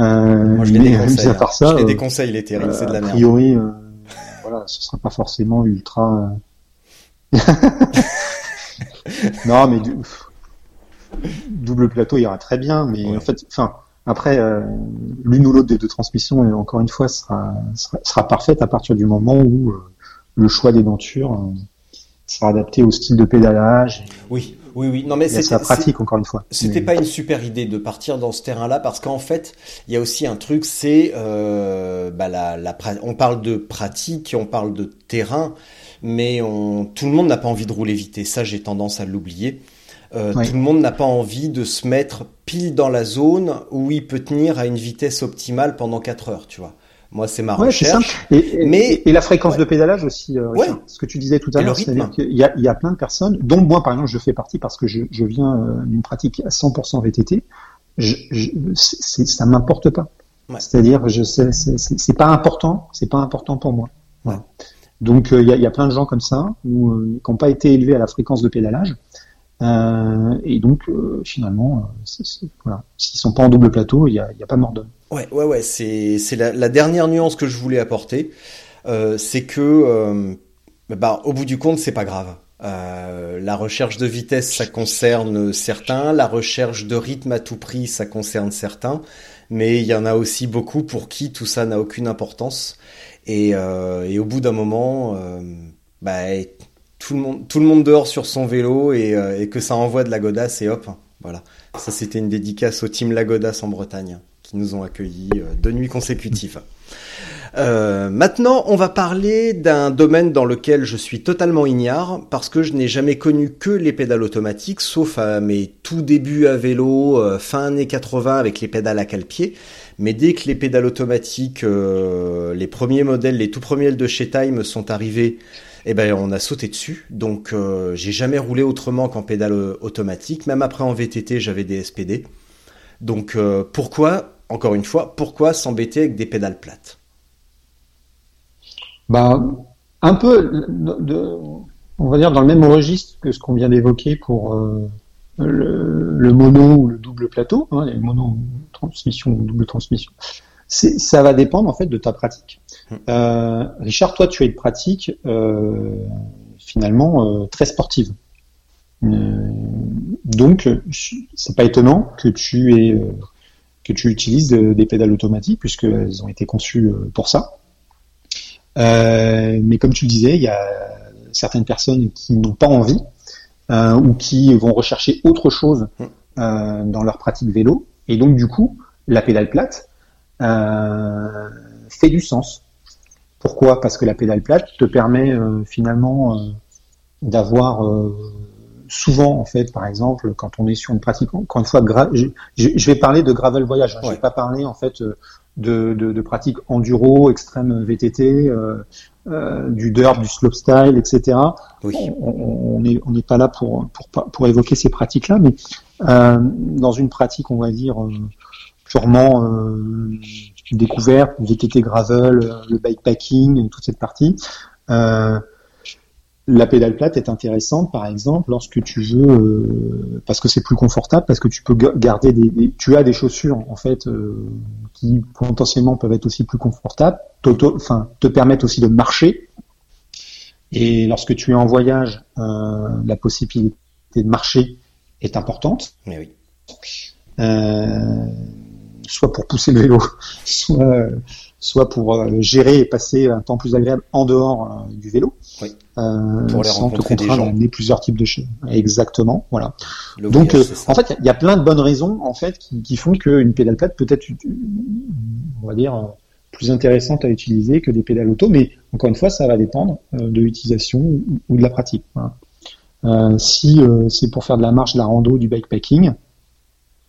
Moi, je les déconseille. À part ça, je les déconseille les terrils, c'est de la merde.
A priori, voilà, ce sera pas forcément ultra. non, mais du... double plateau ira très bien, mais en fait, enfin, après, euh, l'une ou l'autre des deux transmissions, et encore une fois, sera, sera, parfaite à partir du moment où euh, le choix des dentures euh, sera adapté au style de pédalage.
Oui, oui, oui. Non, mais
c'est pratique encore une fois.
C'était pas une super idée de partir dans ce terrain-là parce qu'en fait, il y a aussi un truc, c'est euh, bah, la, la, on parle de pratique, on parle de terrain, mais on, tout le monde n'a pas envie de rouler vite. Et ça, j'ai tendance à l'oublier. Euh, Tout le monde n'a pas envie de se mettre pile dans la zone où il peut tenir à une vitesse optimale pendant 4 heures, tu vois. Moi, c'est ma recherche.
Et, mais et la fréquence de pédalage aussi, euh, ce que tu disais tout à l'heure, c'est-à-dire qu'il y a, il y a plein de personnes, dont moi par exemple, je fais partie parce que je, je viens euh, d'une pratique à 100% VTT. Je, je, ça m'importe pas. C'est-à-dire, je sais, c'est pas important, c'est pas important pour moi. Ouais. Donc, euh, il y, a, y, a, plein de gens comme ça ou qui n'ont pas été élevés à la fréquence de pédalage. Euh, et donc, euh, finalement, euh, voilà. s'ils sont pas en double plateau, il n'y a, a, pas mort d'homme.
Ouais, ouais, ouais. C'est, la, la, dernière nuance que je voulais apporter. Euh, c'est que, bah, au bout du compte, c'est pas grave. la recherche de vitesse, ça concerne certains. La recherche de rythme à tout prix, ça concerne certains. Mais il y en a aussi beaucoup pour qui tout ça n'a aucune importance. Et, et au bout d'un moment, bah, tout le monde, tout dehors sur son vélo et, euh, et que ça envoie de la godasse et hop, voilà. Ça c'était une dédicace au team Lagodas en Bretagne qui nous ont accueillis euh, deux nuits consécutives. Euh, maintenant, on va parler d'un domaine dans lequel je suis totalement ignare parce que je n'ai jamais connu que les pédales automatiques, sauf à mes tout débuts à vélo, fin années 80 avec les pédales à cale-pied. Mais dès que les pédales automatiques, les premiers modèles, les tout premiers de chez Time sont arrivés, eh ben on a sauté dessus. Donc euh, j'ai jamais roulé autrement qu'en pédale euh, automatique. Même après en VTT, j'avais des SPD. Donc euh, pourquoi, encore une fois, pourquoi s'embêter avec des pédales plates?
Bah un peu, on va dire dans le même registre que ce qu'on vient d'évoquer pour le, mono ou le double plateau, hein, les mono transmission ou double transmission. Ça va dépendre en fait de ta pratique. Euh, Richard, toi, tu as une pratique euh, finalement euh, très sportive. donc, c'est pas étonnant que tu aies que tu utilises des pédales automatiques puisqu'elles ont été conçues pour ça. mais comme tu le disais, il y a certaines personnes qui n'ont pas envie ou qui vont rechercher autre chose dans leur pratique vélo. Et donc, du coup, la pédale plate fait du sens. Pourquoi? Parce que la pédale plate te permet euh, finalement euh, d'avoir euh, souvent en fait, par exemple, quand on est sur une pratique, encore une fois, je, je, vais parler de gravel voyage. Hein, Je vais pas parler en fait de, de, de pratique enduro, extrême VTT, du dirt, du slopestyle, etc. On n'est on, pas là pour, pour, pour évoquer ces pratiques-là, mais dans une pratique, on va dire purement découverte, VTT gravel, euh, le bikepacking, toute cette partie. Euh, la pédale plate est intéressante, par exemple, lorsque tu veux, euh, parce que c'est plus confortable, parce que tu peux garder des, tu as des chaussures en fait qui potentiellement peuvent être aussi plus confortables, enfin te permettent aussi de marcher. Et lorsque tu es en voyage, la possibilité de marcher est importante.
Mais oui
soit pour pousser le vélo, soit, soit pour euh, gérer et passer un temps plus agréable en dehors euh, du vélo.
Oui. Euh, pour les sans te
contraindre à emmener plusieurs types de choses. Exactement, voilà. Donc, en fait, il y a plein de bonnes raisons en fait qui, qui font qu'une pédale plate peut être, on va dire, plus intéressante à utiliser que des pédales auto, mais encore une fois, ça va dépendre de l'utilisation ou, de la pratique. Voilà. si c'est pour faire de la marche, de la rando, du bikepacking,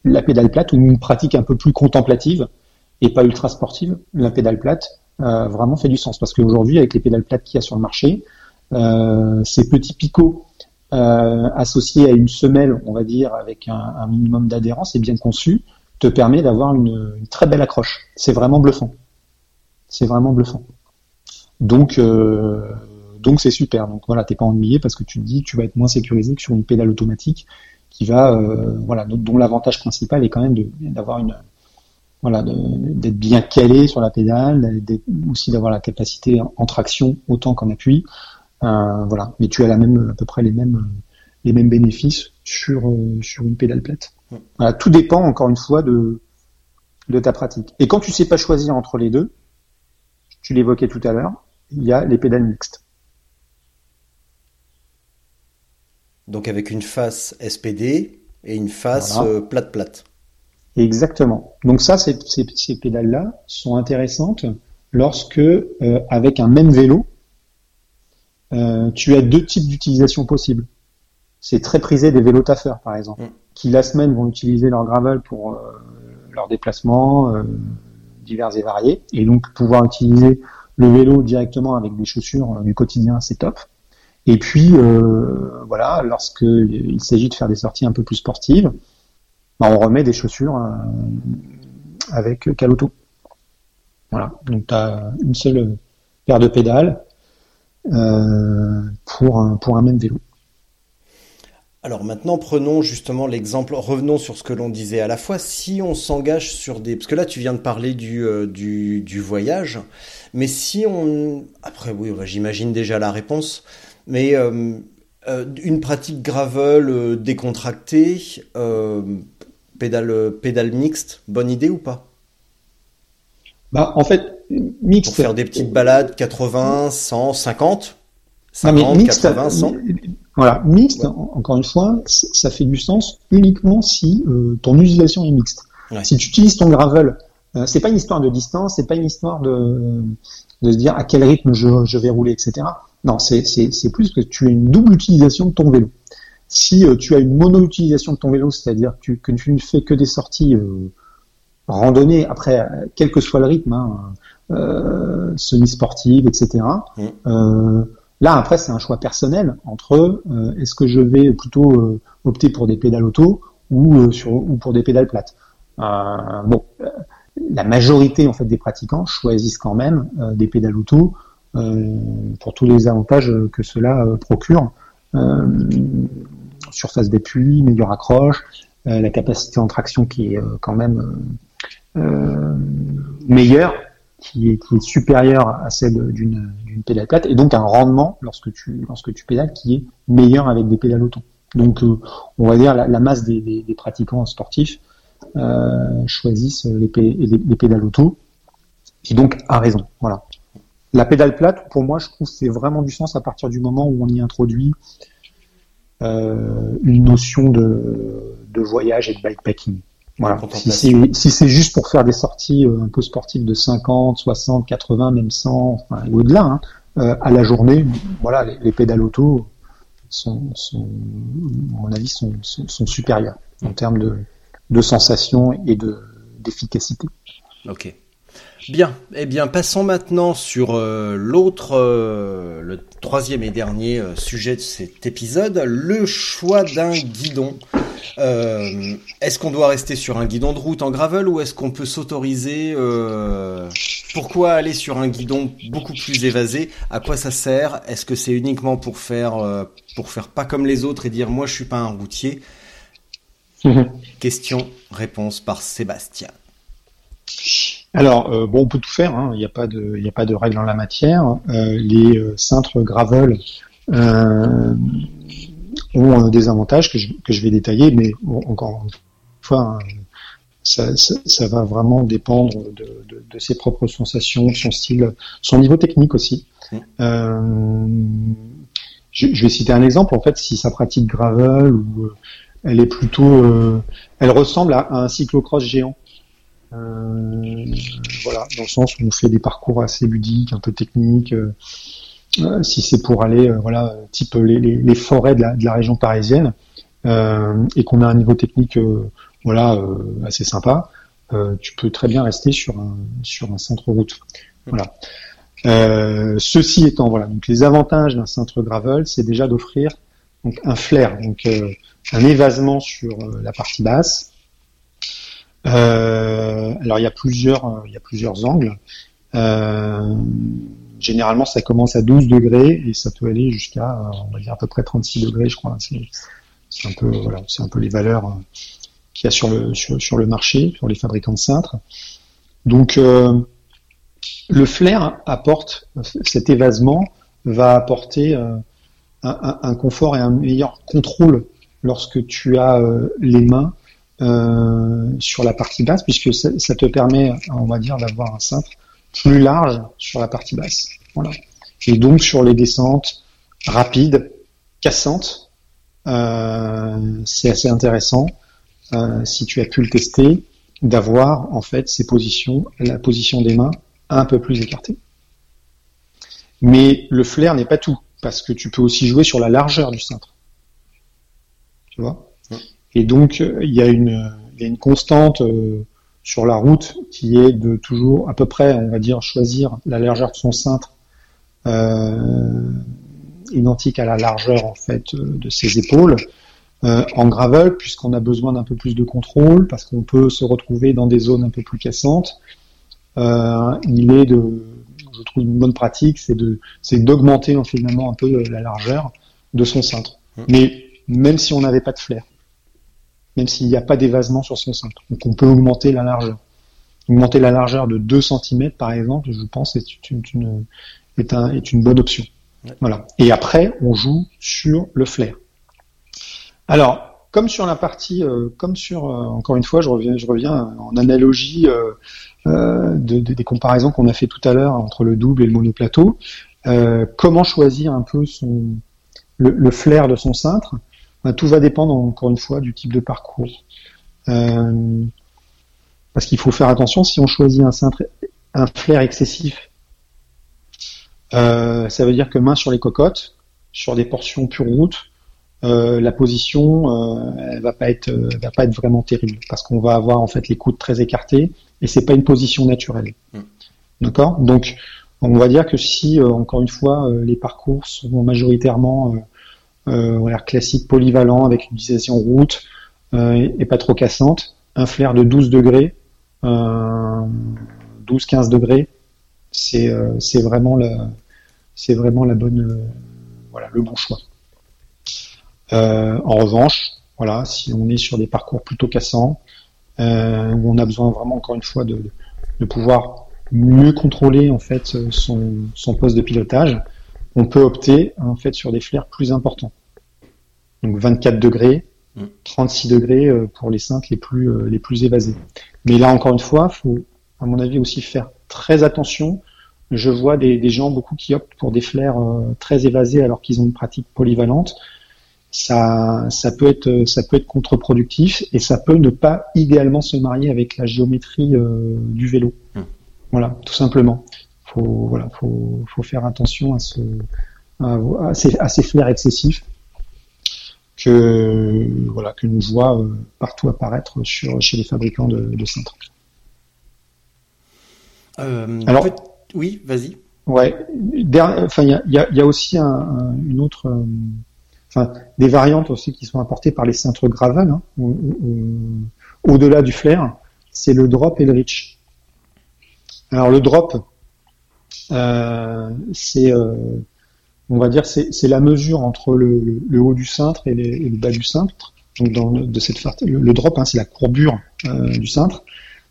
la pédale plate ou une pratique un peu plus contemplative et pas ultra sportive, la pédale plate euh, vraiment fait du sens parce qu'aujourd'hui avec les pédales plates qu'il y a sur le marché, euh, ces petits picots euh, associés à une semelle, on va dire avec un, minimum d'adhérence et bien conçu, te permet d'avoir une, très belle accroche. C'est vraiment bluffant. C'est vraiment bluffant. Donc donc c'est super. Donc voilà, t'es pas ennuyé parce que tu te dis tu vas être moins sécurisé que sur une pédale automatique qui va, euh, voilà, dont l'avantage principal est quand même d'avoir une, voilà, d'être bien calé sur la pédale, aussi d'avoir la capacité en traction autant qu'en appui. Euh, voilà, mais tu as la même, à peu près les mêmes, les mêmes bénéfices sur, sur une pédale plate. Voilà, tout dépend encore une fois de, de ta pratique. Et quand tu sais pas choisir entre les deux, tu l'évoquais tout à l'heure, il y a les pédales mixtes.
Donc avec une face SPD et une face plate-plate.
Exactement. Donc ça, ces, ces, pédales-là sont intéressantes lorsque, euh, avec un même vélo, euh, tu as deux types d'utilisation possibles. C'est très prisé des vélos taffeurs, par exemple, mm. qui la semaine vont utiliser leur gravel pour euh, leurs déplacements divers et variés, et donc pouvoir utiliser le vélo directement avec des chaussures du quotidien, c'est top. Et puis, voilà, lorsqu'il s'agit de faire des sorties un peu plus sportives, bah, on remet des chaussures euh, avec caloto. Voilà, donc tu as une seule paire de pédales euh, pour, un, pour un même vélo.
Alors maintenant, prenons justement l'exemple, revenons sur ce que l'on disait à la fois, si on s'engage sur des... Parce que là, tu viens de parler du, euh, du, voyage, mais si on... Après, oui, j'imagine déjà la réponse, mais une pratique gravel décontractée, pédale, pédale mixte, bonne idée ou pas?
Bah en fait, mixte.
Pour faire des petites balades 80, 100, 50 50, 80, 100
Voilà, mixte, encore une fois, ça fait du sens uniquement si euh, ton utilisation est mixte. Si tu utilises ton gravel, euh, c'est pas une histoire de distance, c'est pas une histoire de, de se dire à quel rythme je, je vais rouler, etc. Non, c'est plus que tu as une double utilisation de ton vélo. Si euh, tu as une mono-utilisation de ton vélo, c'est-à-dire que, tu ne fais que des sorties euh, randonnées, après, euh, quel que soit le rythme, hein, euh, semi-sportive, etc. Mm. là, après, c'est un choix personnel entre est-ce que je vais plutôt opter pour des pédales auto ou, sur, ou pour des pédales plates. bon, la majorité en fait des pratiquants choisissent quand même des pédales auto pour tous les avantages que cela procure surface d'appui, meilleure accroche, euh, la capacité en traction qui est euh, quand même euh, meilleure, qui est, qui est supérieure à celle d'une pédale plate, et donc un rendement lorsque tu lorsque tu pédales qui est meilleur avec des pédales. Donc on va dire la, la masse des, des, des, pratiquants sportifs euh, choisissent les, les, pédales auto, et donc a raison. Voilà. La pédale plate, pour moi, je trouve c'est vraiment du sens à partir du moment où on y introduit euh, une notion de, de, voyage et de bikepacking. Voilà. Si c'est juste pour faire des sorties euh, un peu sportives de 50, 60, 80, même 100, enfin, au-delà, hein, euh, à la journée, voilà, les, les pédales auto sont, sont, à mon avis, sont, sont, sont supérieures en termes de, de sensations et de d'efficacité.
Ok. Bien, eh bien passons maintenant sur euh, l'autre, euh, le troisième et dernier euh, sujet de cet épisode, le choix d'un guidon. est-ce qu'on doit rester sur un guidon de route en gravel ou est-ce qu'on peut s'autoriser Pourquoi aller sur un guidon beaucoup plus évasé? À quoi ça sert? Est-ce que c'est uniquement pour faire pour faire pas comme les autres et dire moi je suis pas un routier? Question, réponse par Sébastien.
Alors, euh, bon, on peut tout faire, hein. il n'y a pas de, il a pas de règle en la matière. Euh, les euh, cintres gravel ont des avantages que je, que je vais détailler, mais encore une fois, hein, ça, ça, va vraiment dépendre de, de, de, ses propres sensations, son style, son niveau technique aussi. Mmh. Je, je, vais citer un exemple. En fait, si sa pratique gravel ou elle est plutôt, elle ressemble à un cyclocross géant. Euh, voilà, dans le sens où on fait des parcours assez ludiques, un peu techniques. Euh, euh, si c'est pour aller, voilà, type les, forêts de la, région parisienne, et qu'on a un niveau technique, voilà, assez sympa, tu peux très bien rester sur un sur un centre route. Voilà. Euh, ceci étant, voilà, donc les avantages d'un centre gravel, c'est déjà d'offrir donc un flair, donc un évasement sur la partie basse, alors il y a plusieurs, euh, il y a plusieurs angles. Euh, généralement, ça commence à 12 degrés et ça peut aller jusqu'à, on va dire à peu près 36 degrés, je crois. C'est un peu, voilà, c'est un peu les valeurs qu'il y a sur le sur, le marché, sur les fabricants de cintres. Donc euh, le flair apporte cet évasement va apporter un, confort et un meilleur contrôle lorsque tu as les mains sur la partie basse, puisque ça, ça, te permet, on va dire, d'avoir un cintre plus large sur la partie basse. Voilà. Et donc sur les descentes rapides, cassantes, euh, c'est assez intéressant, euh, si tu as pu le tester, d'avoir en fait ces positions, la position des mains un peu plus écartée. Mais le flair n'est pas tout, parce que tu peux aussi jouer sur la largeur du cintre. Tu vois? Et donc, il y, a une, il y a une constante euh, sur la route qui est de toujours à peu près, on va dire, choisir la largeur de son cintre euh, identique à la largeur en fait de ses épaules. Euh, en gravel, puisqu'on a besoin d'un peu plus de contrôle, parce qu'on peut se retrouver dans des zones un peu plus cassantes, euh, il est de, je trouve une bonne pratique, c'est de, c'est d'augmenter finalement un peu la largeur de son cintre. Mmh. Mais même si on n'avait pas de flair, même s'il n'y a pas d'évasement sur son cintre, donc on peut augmenter la largeur. Augmenter la largeur de 2 cm par exemple, je pense, est une, une, est, un, est une bonne option. Voilà. Et après, on joue sur le flair. Alors, comme sur la partie, euh, comme sur, euh, encore une fois, je reviens, je reviens en analogie euh, de, des comparaisons qu'on a fait tout à l'heure entre le double et le monoplateau. comment choisir un peu son, le, flair de son cintre? Ben, Tout va dépendre encore une fois du type de parcours. parce qu'il faut faire attention si on choisit un cintre, un flair excessif euh, ça veut dire que main sur les cocottes, sur des portions pure route, euh, la position euh, elle va pas être euh, va pas être vraiment terrible parce qu'on va avoir en fait les coudes très écartés et c'est pas une position naturelle. Mm. D'accord? Donc on va dire que si encore une fois les parcours sont majoritairement euh, classiques polyvalents avec une utilisation route et, pas trop cassante, un flair de 12 degrés, 12-15 degrés, c'est c'est vraiment la c'est vraiment la bonne, euh, voilà, le bon choix. Euh, en revanche, voilà, si on est sur des parcours plutôt cassants, euh, où on a besoin vraiment encore une fois de, de pouvoir mieux contrôler en fait son, son, poste de pilotage, on peut opter en fait sur des flairs plus importants. Donc 24 degrés, 36 mm. degrés pour les cintres les plus les plus évasés. Mais là encore une fois, faut à mon avis aussi faire très attention je vois des, gens beaucoup qui optent pour des flairs euh, très évasés alors qu'ils ont une pratique polyvalente. Ça, ça peut être, ça peut être contre-productif et ça peut ne pas idéalement se marier avec la géométrie euh, du vélo. Hum. Voilà, tout simplement. Faut, voilà, faut, faut faire attention à ce, à, ces, à ces flairs excessifs que, voilà, que nous voit euh, partout apparaître sur, chez les fabricants de, de cintres.
Alors, oui, vas-y.
Ouais. Enfin, il y a, aussi une autre, euh, enfin, des variantes aussi qui sont apportées par les cintres gravel. Hein, au-delà du flair, c'est le drop et le reach. Alors le drop, euh, c'est, euh, on va dire, c'est la mesure entre le, haut du cintre et, le bas du cintre. Donc dans, de cette le, drop, hein, c'est la courbure du cintre.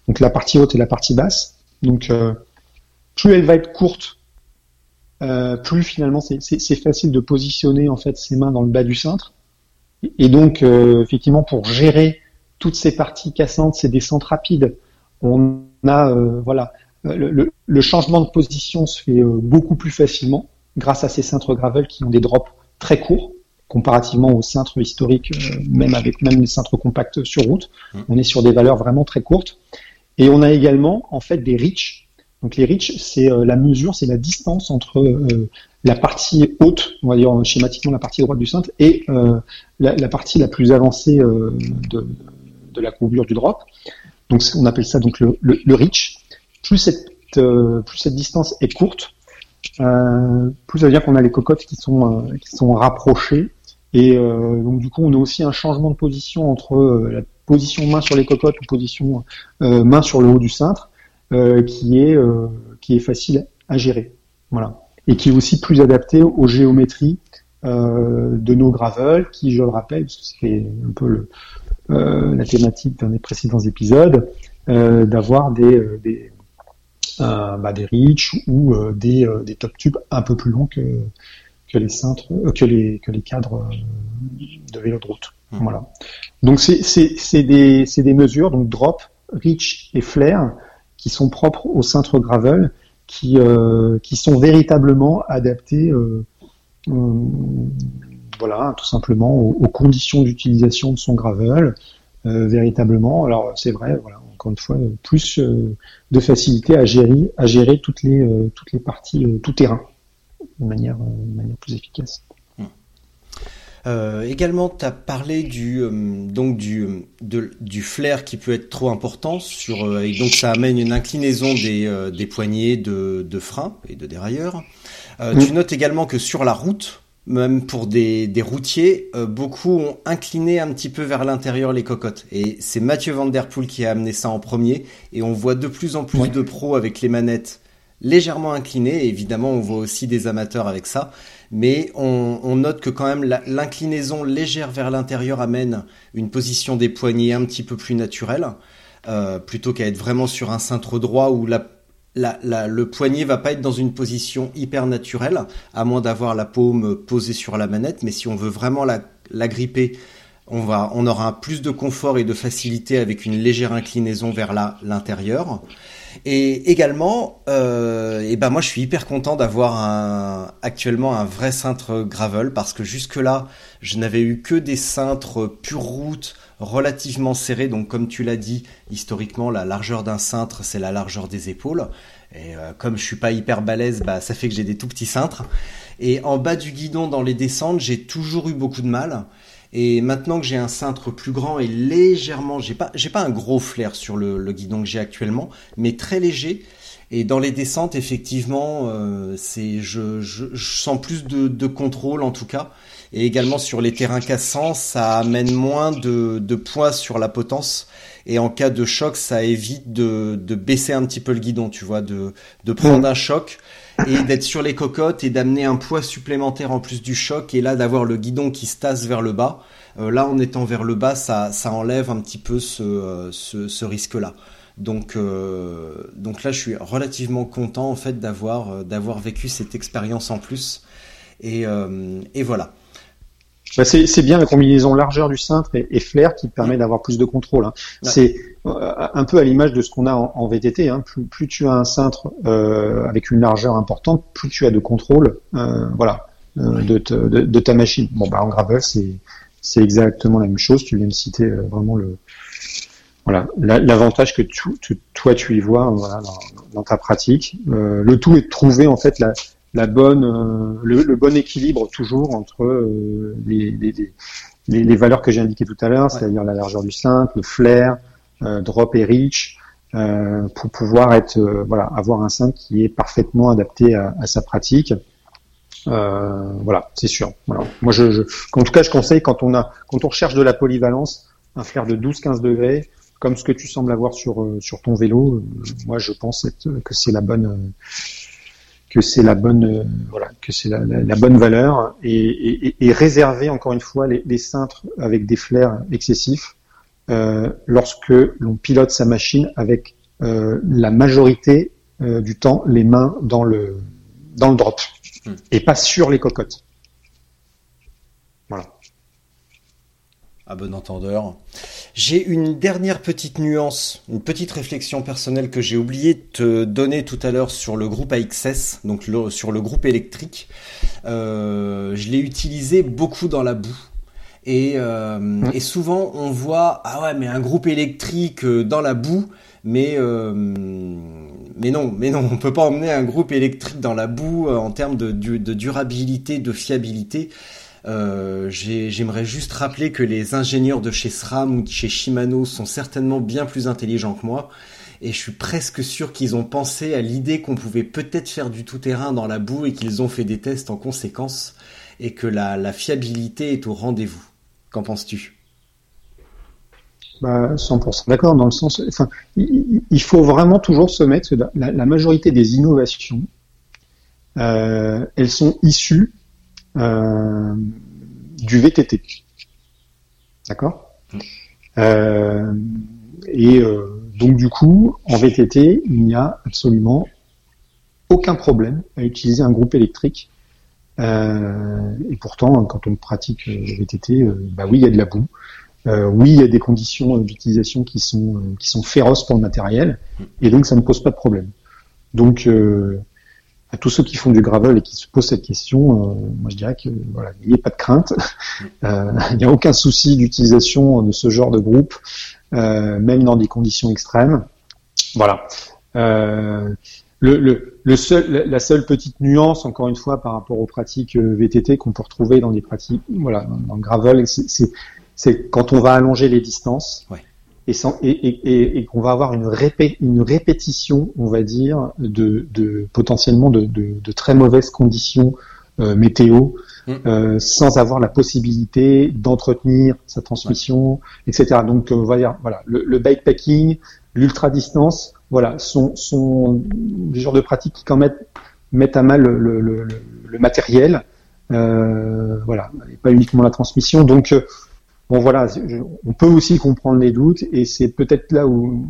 Donc la partie haute et la partie basse. Donc plus elle va être courte, euh, plus finalement c'est facile de positionner en fait ses mains dans le bas du cintre. Et donc euh, effectivement pour gérer toutes ces parties cassantes, ces descentes rapides, on a euh, voilà le, changement de position se fait beaucoup plus facilement grâce à ces cintres gravel qui ont des drops très courts comparativement aux cintres historiques, même avec même les cintres compacts sur route. Mmh. On est sur des valeurs vraiment très courtes. Et on a également en fait des reach donc les reach, c'est euh, la mesure, c'est la distance entre euh, la partie haute, on va dire schématiquement la partie droite du cintre, et euh, la, partie la plus avancée de, la courbure du drop. Donc on appelle ça donc le, le, reach. Plus cette, plus cette distance est courte, plus ça veut dire qu'on a les cocottes qui sont, qui sont rapprochées. Et donc du coup, on a aussi un changement de position entre la position main sur les cocottes ou position main sur le haut du cintre euh, qui est euh, qui est facile à gérer. Voilà. Et qui est aussi plus adapté aux géométries euh, de nos gravels, qui, je le rappelle, parce que c'est un peu le, la thématique d'un des précédents épisodes, d'avoir des des, bah, des reach ou des, des top tubes un peu plus longs que que les cintres, que les que les cadres de vélo de route. Mmh. Voilà. Donc c'est c'est des c'est des mesures donc drop, reach et flare qui sont propres au cintre gravel qui qui sont véritablement adaptés voilà, tout simplement aux, conditions d'utilisation de son gravel, euh, véritablement. Alors c'est vrai, voilà, encore une fois, plus euh, de facilité à gérer, à gérer toutes les euh, toutes les parties tout terrain de manière, manière plus efficace.
également, tu as parlé du donc du du flair qui peut être trop important sur et donc ça amène une inclinaison des, des poignées de, de frein et de dérailleur. Tu notes également que sur la route, même pour des, des routiers, euh, beaucoup ont incliné un petit peu vers l'intérieur les cocottes. Et c'est Mathieu Van Der Poel qui a amené ça en premier. Et on voit de plus en plus de pros avec les manettes légèrement inclinées. évidemment, on voit aussi des amateurs avec ça. Mais on, on note que quand même l'inclinaison légère vers l'intérieur amène une position des poignets un petit peu plus naturelle. Euh, plutôt qu'à être vraiment sur un cintre droit où la le poignet va pas être dans une position hyper naturelle, à moins d'avoir la paume posée sur la manette. Mais si on veut vraiment la, gripper, on va, on aura plus de confort et de facilité avec une légère inclinaison vers l'intérieur. Et également, euh, et ben moi je suis hyper content d'avoir actuellement un vrai cintre gravel parce que jusque là je n'avais eu que des cintres pure route relativement serré. Donc, comme tu l'as dit, historiquement, la largeur d'un cintre, c'est la largeur des épaules. Et euh, comme je suis pas hyper balèze, bah, ça fait que j'ai des tout petits cintres. Et en bas du guidon, dans les descentes, j'ai toujours eu beaucoup de mal. Et maintenant que j'ai un cintre plus grand et légèrement, j'ai pas, j'ai pas un gros flair sur le, guidon que j'ai actuellement, mais très léger. Et dans les descentes, effectivement, euh, c'est, je, je, sens plus de, de contrôle en tout cas. Et également sur les terrains cassants, ça amène moins de, de poids sur la potence. Et en cas de choc, ça évite de, de baisser un petit peu le guidon, tu vois, de, de prendre un choc et d'être sur les cocottes et d'amener un poids supplémentaire en plus du choc. Et là, d'avoir le guidon qui se tasse vers le bas. Euh, là, en étant vers le bas, ça, ça enlève un petit peu ce, euh, ce, ce risque-là. Donc, euh, donc là, je suis relativement content en fait d'avoir euh, d'avoir vécu cette expérience en plus. Et, euh, et voilà.
Bah c'est bien la combinaison largeur du cintre et, flair qui permet d'avoir plus de contrôle. Hein. C'est euh, un peu à l'image de ce qu'on a en, VTT. Hein. Plus, tu as un cintre euh, avec une largeur importante, plus tu as de contrôle, euh, voilà, de, de, ta machine. Bon, bah en gravel, c'est c'est exactement la même chose. Tu viens de citer vraiment le voilà l'avantage que toi tu y vois voilà, dans, dans ta pratique. le tout est de trouver en fait la, la bonne, euh, le, bon équilibre toujours entre euh, les, les, les, valeurs que j'ai indiquées tout à l'heure, c'est-à-dire la largeur du cintre, le flair, euh, drop et reach, pour pouvoir être, voilà, avoir un cintre qui est parfaitement adapté à, à sa pratique. voilà, c'est sûr. Voilà. Moi, je, je, en tout cas, je conseille quand on a, quand on recherche de la polyvalence, un flair de 12-15 degrés, comme ce que tu sembles avoir sur sur ton vélo. moi, je pense que c'est la bonne que c'est la bonne euh, voilà que c'est la, la, bonne valeur et, et, et, réserver encore une fois les, les cintres avec des flares excessifs euh, lorsque l'on pilote sa machine avec euh, la majorité euh, du temps les mains dans le dans le drop hmm. et pas sur les cocottes.
Voilà. À bon entendeur. J'ai une dernière petite nuance, une petite réflexion personnelle que j'ai oublié de te donner tout à l'heure sur le groupe AXS, donc sur le groupe électrique. Euh, je l'ai utilisé beaucoup dans la boue. Et, euh, et, souvent on voit ah ouais mais un groupe électrique euh, dans la boue mais euh, mais non mais non on peut pas emmener un groupe électrique dans la boue en termes de, de durabilité de fiabilité euh, j'aimerais juste rappeler que les ingénieurs de chez SRAM ou de chez Shimano sont certainement bien plus intelligents que moi. Et je suis presque sûr qu'ils ont pensé à l'idée qu'on pouvait peut-être faire du tout-terrain dans la boue et qu'ils ont fait des tests en conséquence et que la, fiabilité est au rendez-vous. Qu'en penses-tu?
Bah, 100% d'accord, dans le sens, enfin, il, faut vraiment toujours se mettre, la, la majorité des innovations, euh, elles sont issues euh, du VTT. D'accord euh, Et euh, donc du coup, en VTT, il n'y a absolument aucun problème à utiliser un groupe électrique et pourtant, quand on pratique le VTT, bah oui, il y a de la boue. oui, il y a des conditions d'utilisation qui sont qui sont féroces pour le matériel, et donc ça ne pose pas de problème. Donc à tous ceux qui font du gravel et qui se posent cette question, moi je dirais que voilà, il n'y a pas de crainte, il n'y a aucun souci d'utilisation de ce genre de groupe, même dans des conditions extrêmes. Voilà. Euh, le, le, le, seul, la seule petite nuance, encore une fois, par rapport aux pratiques euh, VTT qu'on peut retrouver dans des pratiques, voilà, dans le gravel, c'est quand on va allonger les distances ouais. Et, sans, et, et, et qu'on va avoir une, répé, une répétition, on va dire, de, de potentiellement de, de, de, très mauvaises conditions euh, météo, mm. euh, sans avoir la possibilité d'entretenir sa transmission, etc. Donc, on va dire, voilà, le, le bikepacking, l'ultra distance, voilà, sont, sont des genres de pratiques qui quand même mettent à mal le, le, le, matériel, euh, voilà, et pas uniquement la transmission. Donc euh, bon voilà, on peut aussi comprendre les doutes et c'est peut-être là où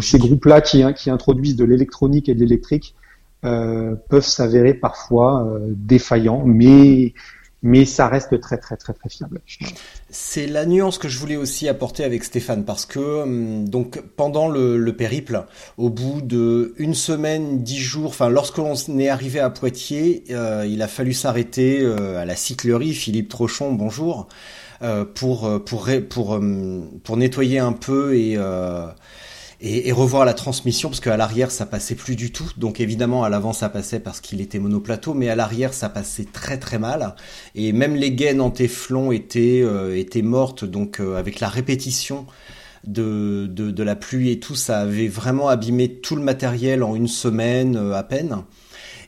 ces groupes-là qui, qui introduisent de l'électronique et de l'électrique euh, peuvent s'avérer parfois euh, défaillants, mais mais ça reste très très très très fiable.
C'est la nuance que je voulais aussi apporter avec Stéphane parce que hum, donc pendant le, périple, au bout de une semaine, dix jours, enfin lorsque l'on est arrivé à Poitiers, euh, il a fallu s'arrêter euh, à la cyclerie. Philippe Trochon, bonjour, pour pour pour hum, pour nettoyer un peu et et, revoir la transmission parce qu'à l'arrière ça passait plus du tout. Donc évidemment à l'avant ça passait parce qu'il était monoplateau, mais à l'arrière ça passait très très mal. Et même les gaines en téflon étaient euh, étaient mortes. Donc euh, avec la répétition de, de, de la pluie et tout, ça avait vraiment abîmé tout le matériel en une semaine euh, à peine.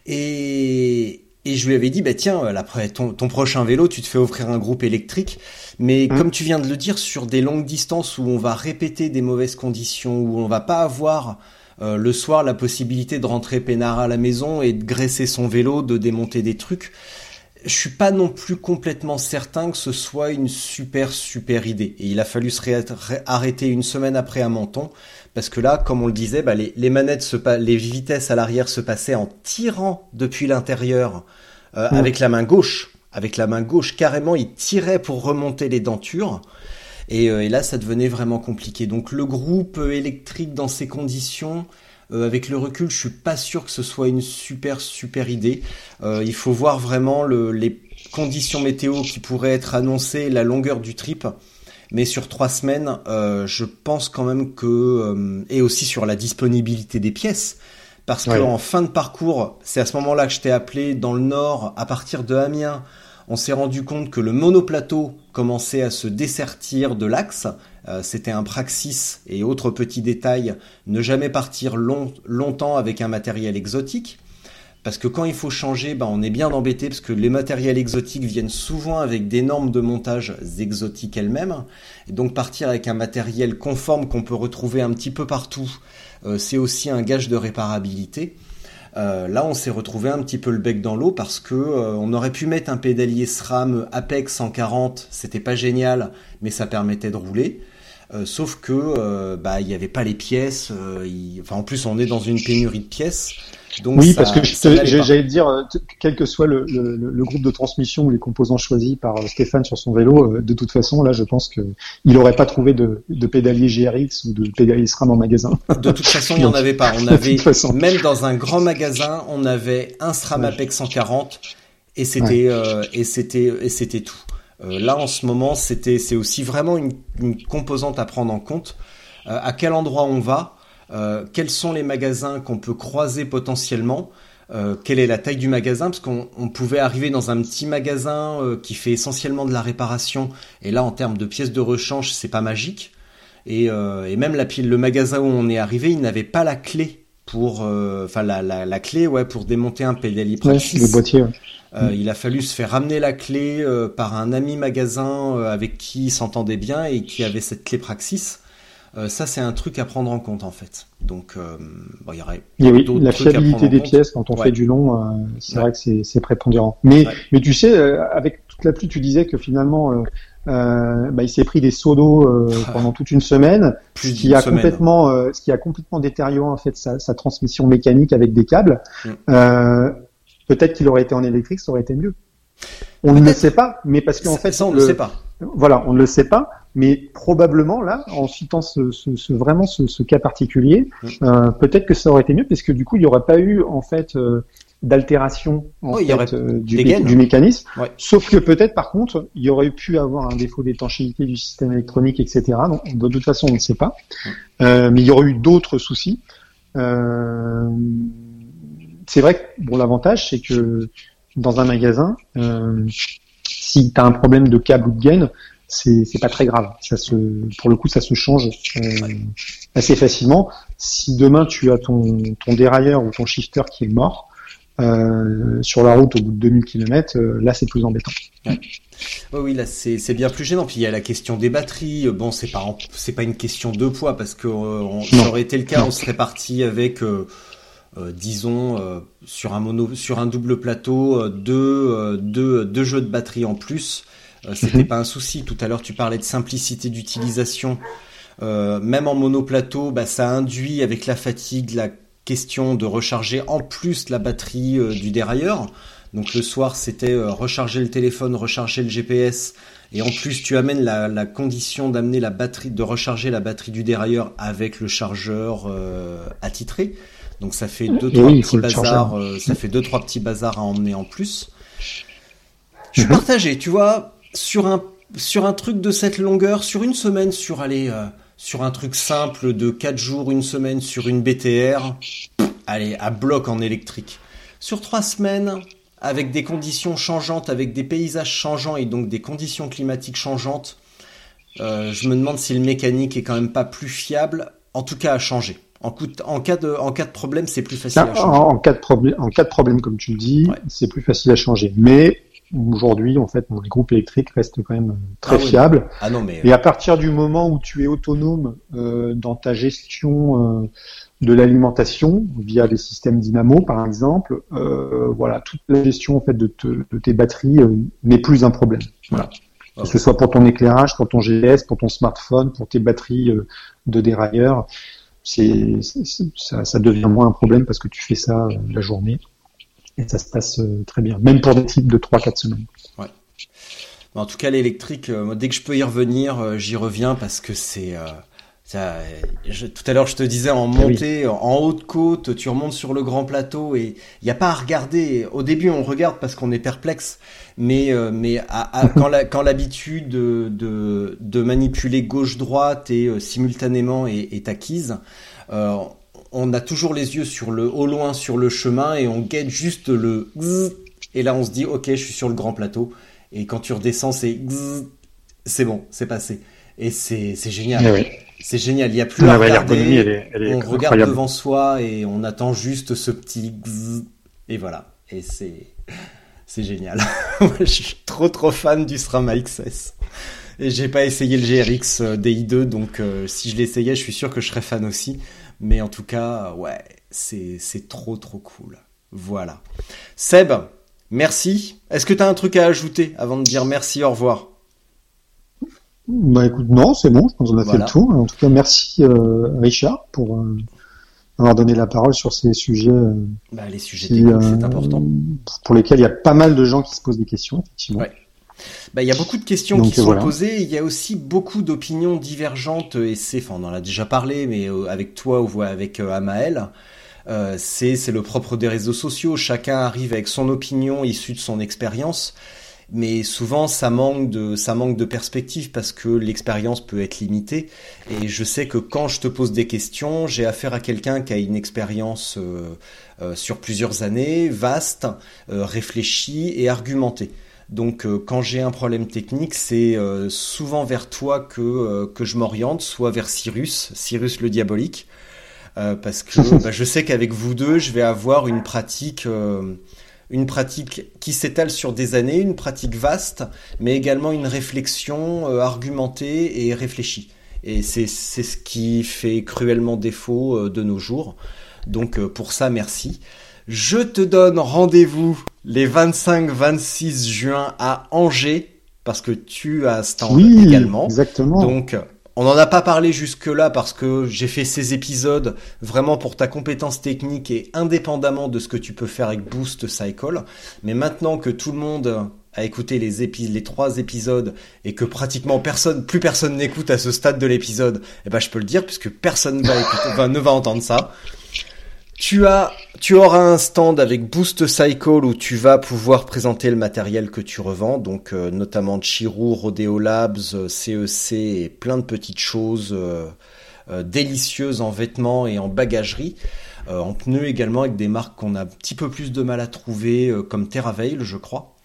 Et et je lui avais dit, bah tiens, après ton, ton prochain vélo, tu te fais offrir un groupe électrique. Mais mmh. comme tu viens de le dire, sur des longues distances où on va répéter des mauvaises conditions, où on va pas avoir euh, le soir la possibilité de rentrer peinard à la maison et de graisser son vélo, de démonter des trucs, je suis pas non plus complètement certain que ce soit une super super idée. Et il a fallu se arrêter une semaine après à Menton parce que là, comme on le disait, bah, les, les, manettes, se les vitesses à l'arrière se passaient en tirant depuis l'intérieur euh, mmh. avec la main gauche. Avec la main gauche, carrément, il tirait pour remonter les dentures. Et, euh, et là, ça devenait vraiment compliqué. Donc le groupe électrique dans ces conditions, euh, avec le recul, je suis pas sûr que ce soit une super super idée. Euh, il faut voir vraiment le, les conditions météo qui pourraient être annoncées, la longueur du trip. Mais sur trois semaines, euh, je pense quand même que euh, et aussi sur la disponibilité des pièces, parce que en fin de parcours, c'est à ce moment-là que je t'ai appelé dans le nord, à partir de Amiens, on s'est rendu compte que le monoplateau commençait à se dessertir de l'axe. Euh, c'était un praxis et autres petits détails, ne jamais partir long, longtemps avec un matériel exotique. Parce que quand il faut changer, ben on est bien embêté parce que les matériels exotiques viennent souvent avec des normes de montage exotiques elles-mêmes. Et donc partir avec un matériel conforme qu'on peut retrouver un petit peu partout, euh, c'est aussi un gage de réparabilité. Euh, là, on s'est retrouvé un petit peu le bec dans l'eau parce que euh, on aurait pu mettre un pédalier SRAM Apex 140, c'était pas génial, mais ça permettait de rouler. Sauf que bah il n'y avait pas les pièces. Enfin en plus on est dans une pénurie de pièces
oui, parce que j'allais dire, euh, quel que soit le, le, le, groupe de transmission ou les composants choisis par euh, Stéphane sur son vélo, euh, de toute façon, là, je pense qu'il n'aurait pas trouvé de, de pédalier GRX ou de pédalier SRAM en magasin.
De toute façon, il n'y en avait pas. On avait, même dans un grand magasin, on avait un SRAM Apex 140 et c'était et c'était et c'était tout. Là, en ce moment, c'était c'est aussi vraiment une, composante à prendre en compte. à quel endroit on va? Euh, quels sont les magasins qu'on peut croiser potentiellement, euh, quelle est la taille du magasin, parce qu'on pouvait arriver dans un petit magasin euh, qui fait essentiellement de la réparation, et là en termes de pièces de rechange, c'est pas magique. Et, même la, le magasin où on est arrivé, il n'avait pas la clé pour, enfin la, la, clé ouais pour démonter un pédalier
praxis. le boîtier.
Il a fallu se faire ramener la clé par un ami magasin avec qui il s'entendait bien et qui avait cette clé Praxis. Euh, ça, c'est un truc à prendre en compte en fait. Donc, euh, bon, il y aurait
oui, la fiabilité des pièces quand on fait du long, euh, c'est vrai que c'est prépondérant. Mais, mais tu sais, avec toute la pluie, tu disais que finalement, bah, il s'est pris des seaux d'eau pendant toute une semaine, Plus ce qui a complètement, ce qui a complètement détérioré en fait sa, sa, transmission mécanique avec des câbles. Mm. peut-être qu'il aurait été en électrique, ça aurait été mieux. On ne le sait pas, mais parce qu'en fait,
ça on ne le sait pas.
Voilà, on ne le sait pas, mais probablement là, en citant ce, ce, vraiment ce, cas particulier, mm. euh, peut-être que ça aurait été mieux, parce que du coup, il n'y aurait pas eu en fait d'altération
oh,
euh, du, du, mécanisme. Sauf que peut-être, par contre, il y aurait pu avoir un défaut d'étanchéité du système électronique, etc. Donc, de toute façon, on ne sait pas. Euh, mais il y aurait eu d'autres soucis. Euh, c'est vrai que bon, l'avantage, c'est que dans un magasin, si tu as un problème de câble ou de gaine, c'est pas très grave. Ça se, pour le coup, ça se change assez facilement. Si demain tu as ton ton dérailleur ou ton shifter qui est mort euh, sur la route au bout de 2000 km, euh, là c'est plus embêtant.
Ouais. oui, là c'est bien plus gênant. Puis il y a la question des batteries. Bon, c'est pas c'est pas une question de poids parce que euh, ça aurait été le cas, on serait parti avec euh, euh, disons euh, sur un mono, sur un double plateau, euh, deux, deux, deux jeux de batterie en plus. C'était mhm. pas un souci. Tout à l'heure, tu parlais de simplicité d'utilisation. même en monoplateau, bah, ça induit avec la fatigue la question de recharger en plus la batterie du dérailleur. Donc le soir, c'était recharger le téléphone, recharger le GPS, et en plus tu amènes la, la condition d'amener la batterie, de recharger la batterie du dérailleur avec le chargeur attitré. Donc ça fait deux trois petits bazars, euh, ça fait deux trois petits bazars à emmener en plus. Je suis mhm. partagé, tu vois, sur un sur un truc de cette longueur, sur une semaine, sur aller euh, sur un truc simple de quatre jours, une semaine sur une BTR, allez à bloc en électrique. Sur trois semaines, avec des conditions changeantes, avec des paysages changeants et donc des conditions climatiques changeantes, euh, je me demande si le mécanique est quand même pas plus fiable, en tout cas à changer. En, en, cas de, en cas de problème, c'est plus facile à changer.
En, cas de problème, en cas de problème, comme tu le dis, c'est plus facile à changer. Mais aujourd'hui, en fait, les groupes électriques restent quand même très
ah
fiables.
Ah non, mais...
Et à partir du moment où tu es autonome euh, dans ta gestion euh, de l'alimentation via les systèmes Dynamo, par exemple, euh, voilà, toute la gestion en fait de, de tes batteries euh, n'est plus un problème. Voilà. Que ce soit pour ton éclairage, pour ton GPS, pour ton smartphone, pour tes batteries euh, de dérailleur c'est ça, ça, devient moins un problème parce que tu fais ça euh, la journée et ça se passe euh, très bien, même pour des types de 3-4 semaines.
Ouais. En tout cas, l'électrique, euh, dès que je peux y revenir, j'y reviens parce que c'est ça, tout à l'heure, je te disais en ah montée, en haute côte, tu remontes sur le grand plateau et il n'y a pas à regarder. Au début, on regarde parce qu'on est perplexe, mais euh, mais à, quand la, quand l'habitude de, de, de manipuler gauche-droite et euh, simultanément est, est acquise, euh, on a toujours les yeux sur le au loin sur le chemin et on guette juste le et là on se dit ok, je suis sur le grand plateau et quand tu redescends, c'est c'est bon, c'est passé et c'est c'est génial.
Eh
c'est génial, il n'y a plus à regarder. on regarde devant soi et on attend juste ce petit et voilà. Et c'est c'est génial. je suis trop trop fan du SRAM XS. Et j'ai pas essayé le GRX euh, DI2, donc euh, si je l'essayais, je suis sûr que je serais fan aussi. Mais en tout cas, ouais, c'est c'est trop trop cool. Voilà. Seb, merci. Est-ce que tu as un truc à ajouter avant de dire merci, au revoir?
Bah écoute, non, c'est bon, je pense qu'on a fait le tour. En tout cas, merci euh, Richard pour euh, avoir donné la parole sur ces sujets. Euh,
bah, les sujets c'est important.
Pour lesquels il y a pas mal de gens qui se posent des questions, effectivement.
Ouais. Bah, il y a beaucoup de questions qui sont posées. Il y a aussi beaucoup d'opinions divergentes. Et c'est, enfin, on en a déjà parlé, mais avec toi ou avec Amael, euh, c'est le propre des réseaux sociaux. Chacun arrive avec son opinion issue de son expérience mais souvent ça manque de ça manque de perspective parce que l'expérience peut être limitée et je sais que quand je te pose des questions j'ai affaire à quelqu'un qui a une expérience euh, euh, sur plusieurs années vaste euh, réfléchie et argumentée donc quand j'ai un problème technique c'est souvent vers toi que que je m'oriente soit vers Cyrus Cyrus le diabolique parce que bah, je sais qu'avec vous deux je vais avoir une pratique une pratique qui s'étale sur des années, une pratique vaste, mais également une réflexion euh, argumentée et réfléchie. Et c'est ce qui fait cruellement défaut euh, de nos jours. Donc euh, pour ça, merci. Je te donne rendez-vous les 25-26 juin à Angers, parce que tu as temps
oui,
également.
Exactement.
Donc on n'en a pas parlé jusque-là parce que j'ai fait ces épisodes vraiment pour ta compétence technique et indépendamment de ce que tu peux faire avec Boost Cycle. Mais maintenant que tout le monde a écouté les, épis les trois épisodes et que pratiquement personne, plus personne n'écoute à ce stade de l'épisode, eh ben je peux le dire puisque personne va écouter, ne va entendre ça. Tu as, tu auras un stand avec Boost Cycle où tu vas pouvoir présenter le matériel que tu revends, donc euh, notamment Chirou, Rodeo Labs, CEC euh, et plein de petites choses euh, délicieuses en vêtements et en bagagerie. en pneus également avec des marques qu'on a un petit peu plus de mal à trouver, comme TerraVeil, je crois.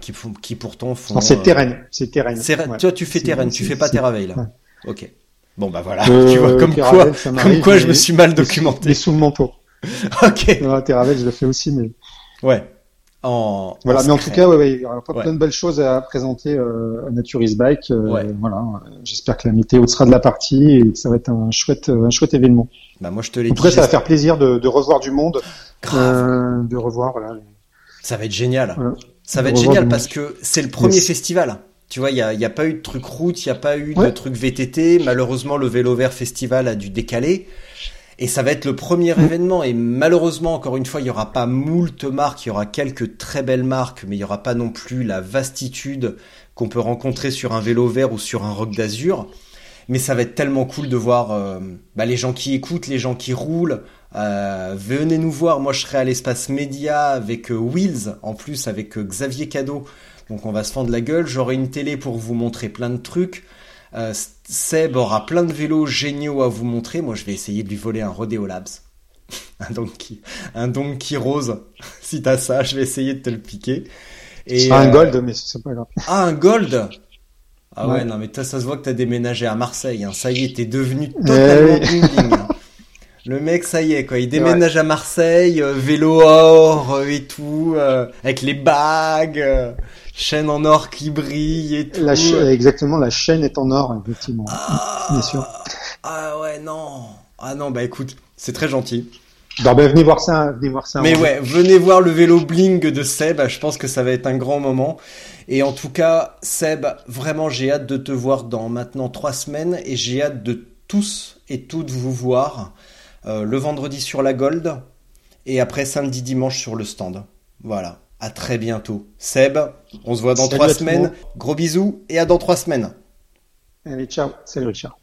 qui, font, qui pourtant font.
Non, c'est Terrain. C'est Terrain.
Toi, tu fais Terrain, tu fais pas TerraVeil. Là. Ok. Bon bah voilà, tu vois comme quoi, comme quoi je me suis mal documenté.
Mais sous le manteau.
ok.
Non, je l'ai fait aussi, mais.
Ouais. En,
voilà, mais en tout cas, ouais, ouais, il y aura plein de belles choses à présenter euh, à Naturis Bike. Euh, Voilà, j'espère que la météo sera de la partie et que ça va être un chouette, un chouette événement.
Bah moi, je te l'ai
En tout cas, ça va faire plaisir de, de revoir du monde, euh, de revoir. Voilà.
Ça va être génial. Ça va être génial parce que c'est le premier festival. Tu vois, il n'y a, y a, pas eu de truc route, il n'y a pas eu de truc VTT. Malheureusement, le Vélo Vert Festival a dû décaler. Et ça va être le premier mm. événement. Et malheureusement, encore une fois, il n'y aura pas moult marques, il y aura quelques très belles marques, mais il n'y aura pas non plus la vastitude qu'on peut rencontrer sur un vélo vert ou sur un rock d'azur. Mais ça va être tellement cool de voir euh, bah, les gens qui écoutent, les gens qui roulent. Euh, venez nous voir. Moi, je serai à l'espace média avec euh, Wheels, en plus avec Xavier Cadeau. Donc, on va se fendre la gueule. J'aurai une télé pour vous montrer plein de trucs. Euh, Seb aura plein de vélos géniaux à vous montrer. Moi, je vais essayer de lui voler un Rodeo Labs. un Donkey, un Donkey Rose. si t'as ça, je vais essayer de te le piquer.
Et, un euh, gold, mais c'est pas grave.
Ah, un gold? Ah ouais, non, mais toi, ça se voit que t'as déménagé à Marseille. Hein. Ça y est, t'es devenu eh totalement hein. Le mec, ça y est, quoi. Il déménage à Marseille, euh, vélo or et tout, avec les bagues chaîne en or qui brille et tout.
La exactement, la chaîne est en or, effectivement.
Ah, Bien sûr. Ah ouais, non. Ah non, bah écoute, c'est très gentil.
Bah, ben, venez voir ça, venez voir ça.
Mais ouais, venez voir le vélo bling de Seb. Je pense que ça va être un grand moment. Et en tout cas, Seb, vraiment, j'ai hâte de te voir dans maintenant trois semaines et j'ai hâte de tous et toutes vous voir euh, le vendredi sur la Gold et après samedi dimanche sur le stand. Voilà. À très bientôt. Seb, on se voit dans trois semaines. Gros bisous et à dans trois semaines.
Allez, ciao. Salut Richard.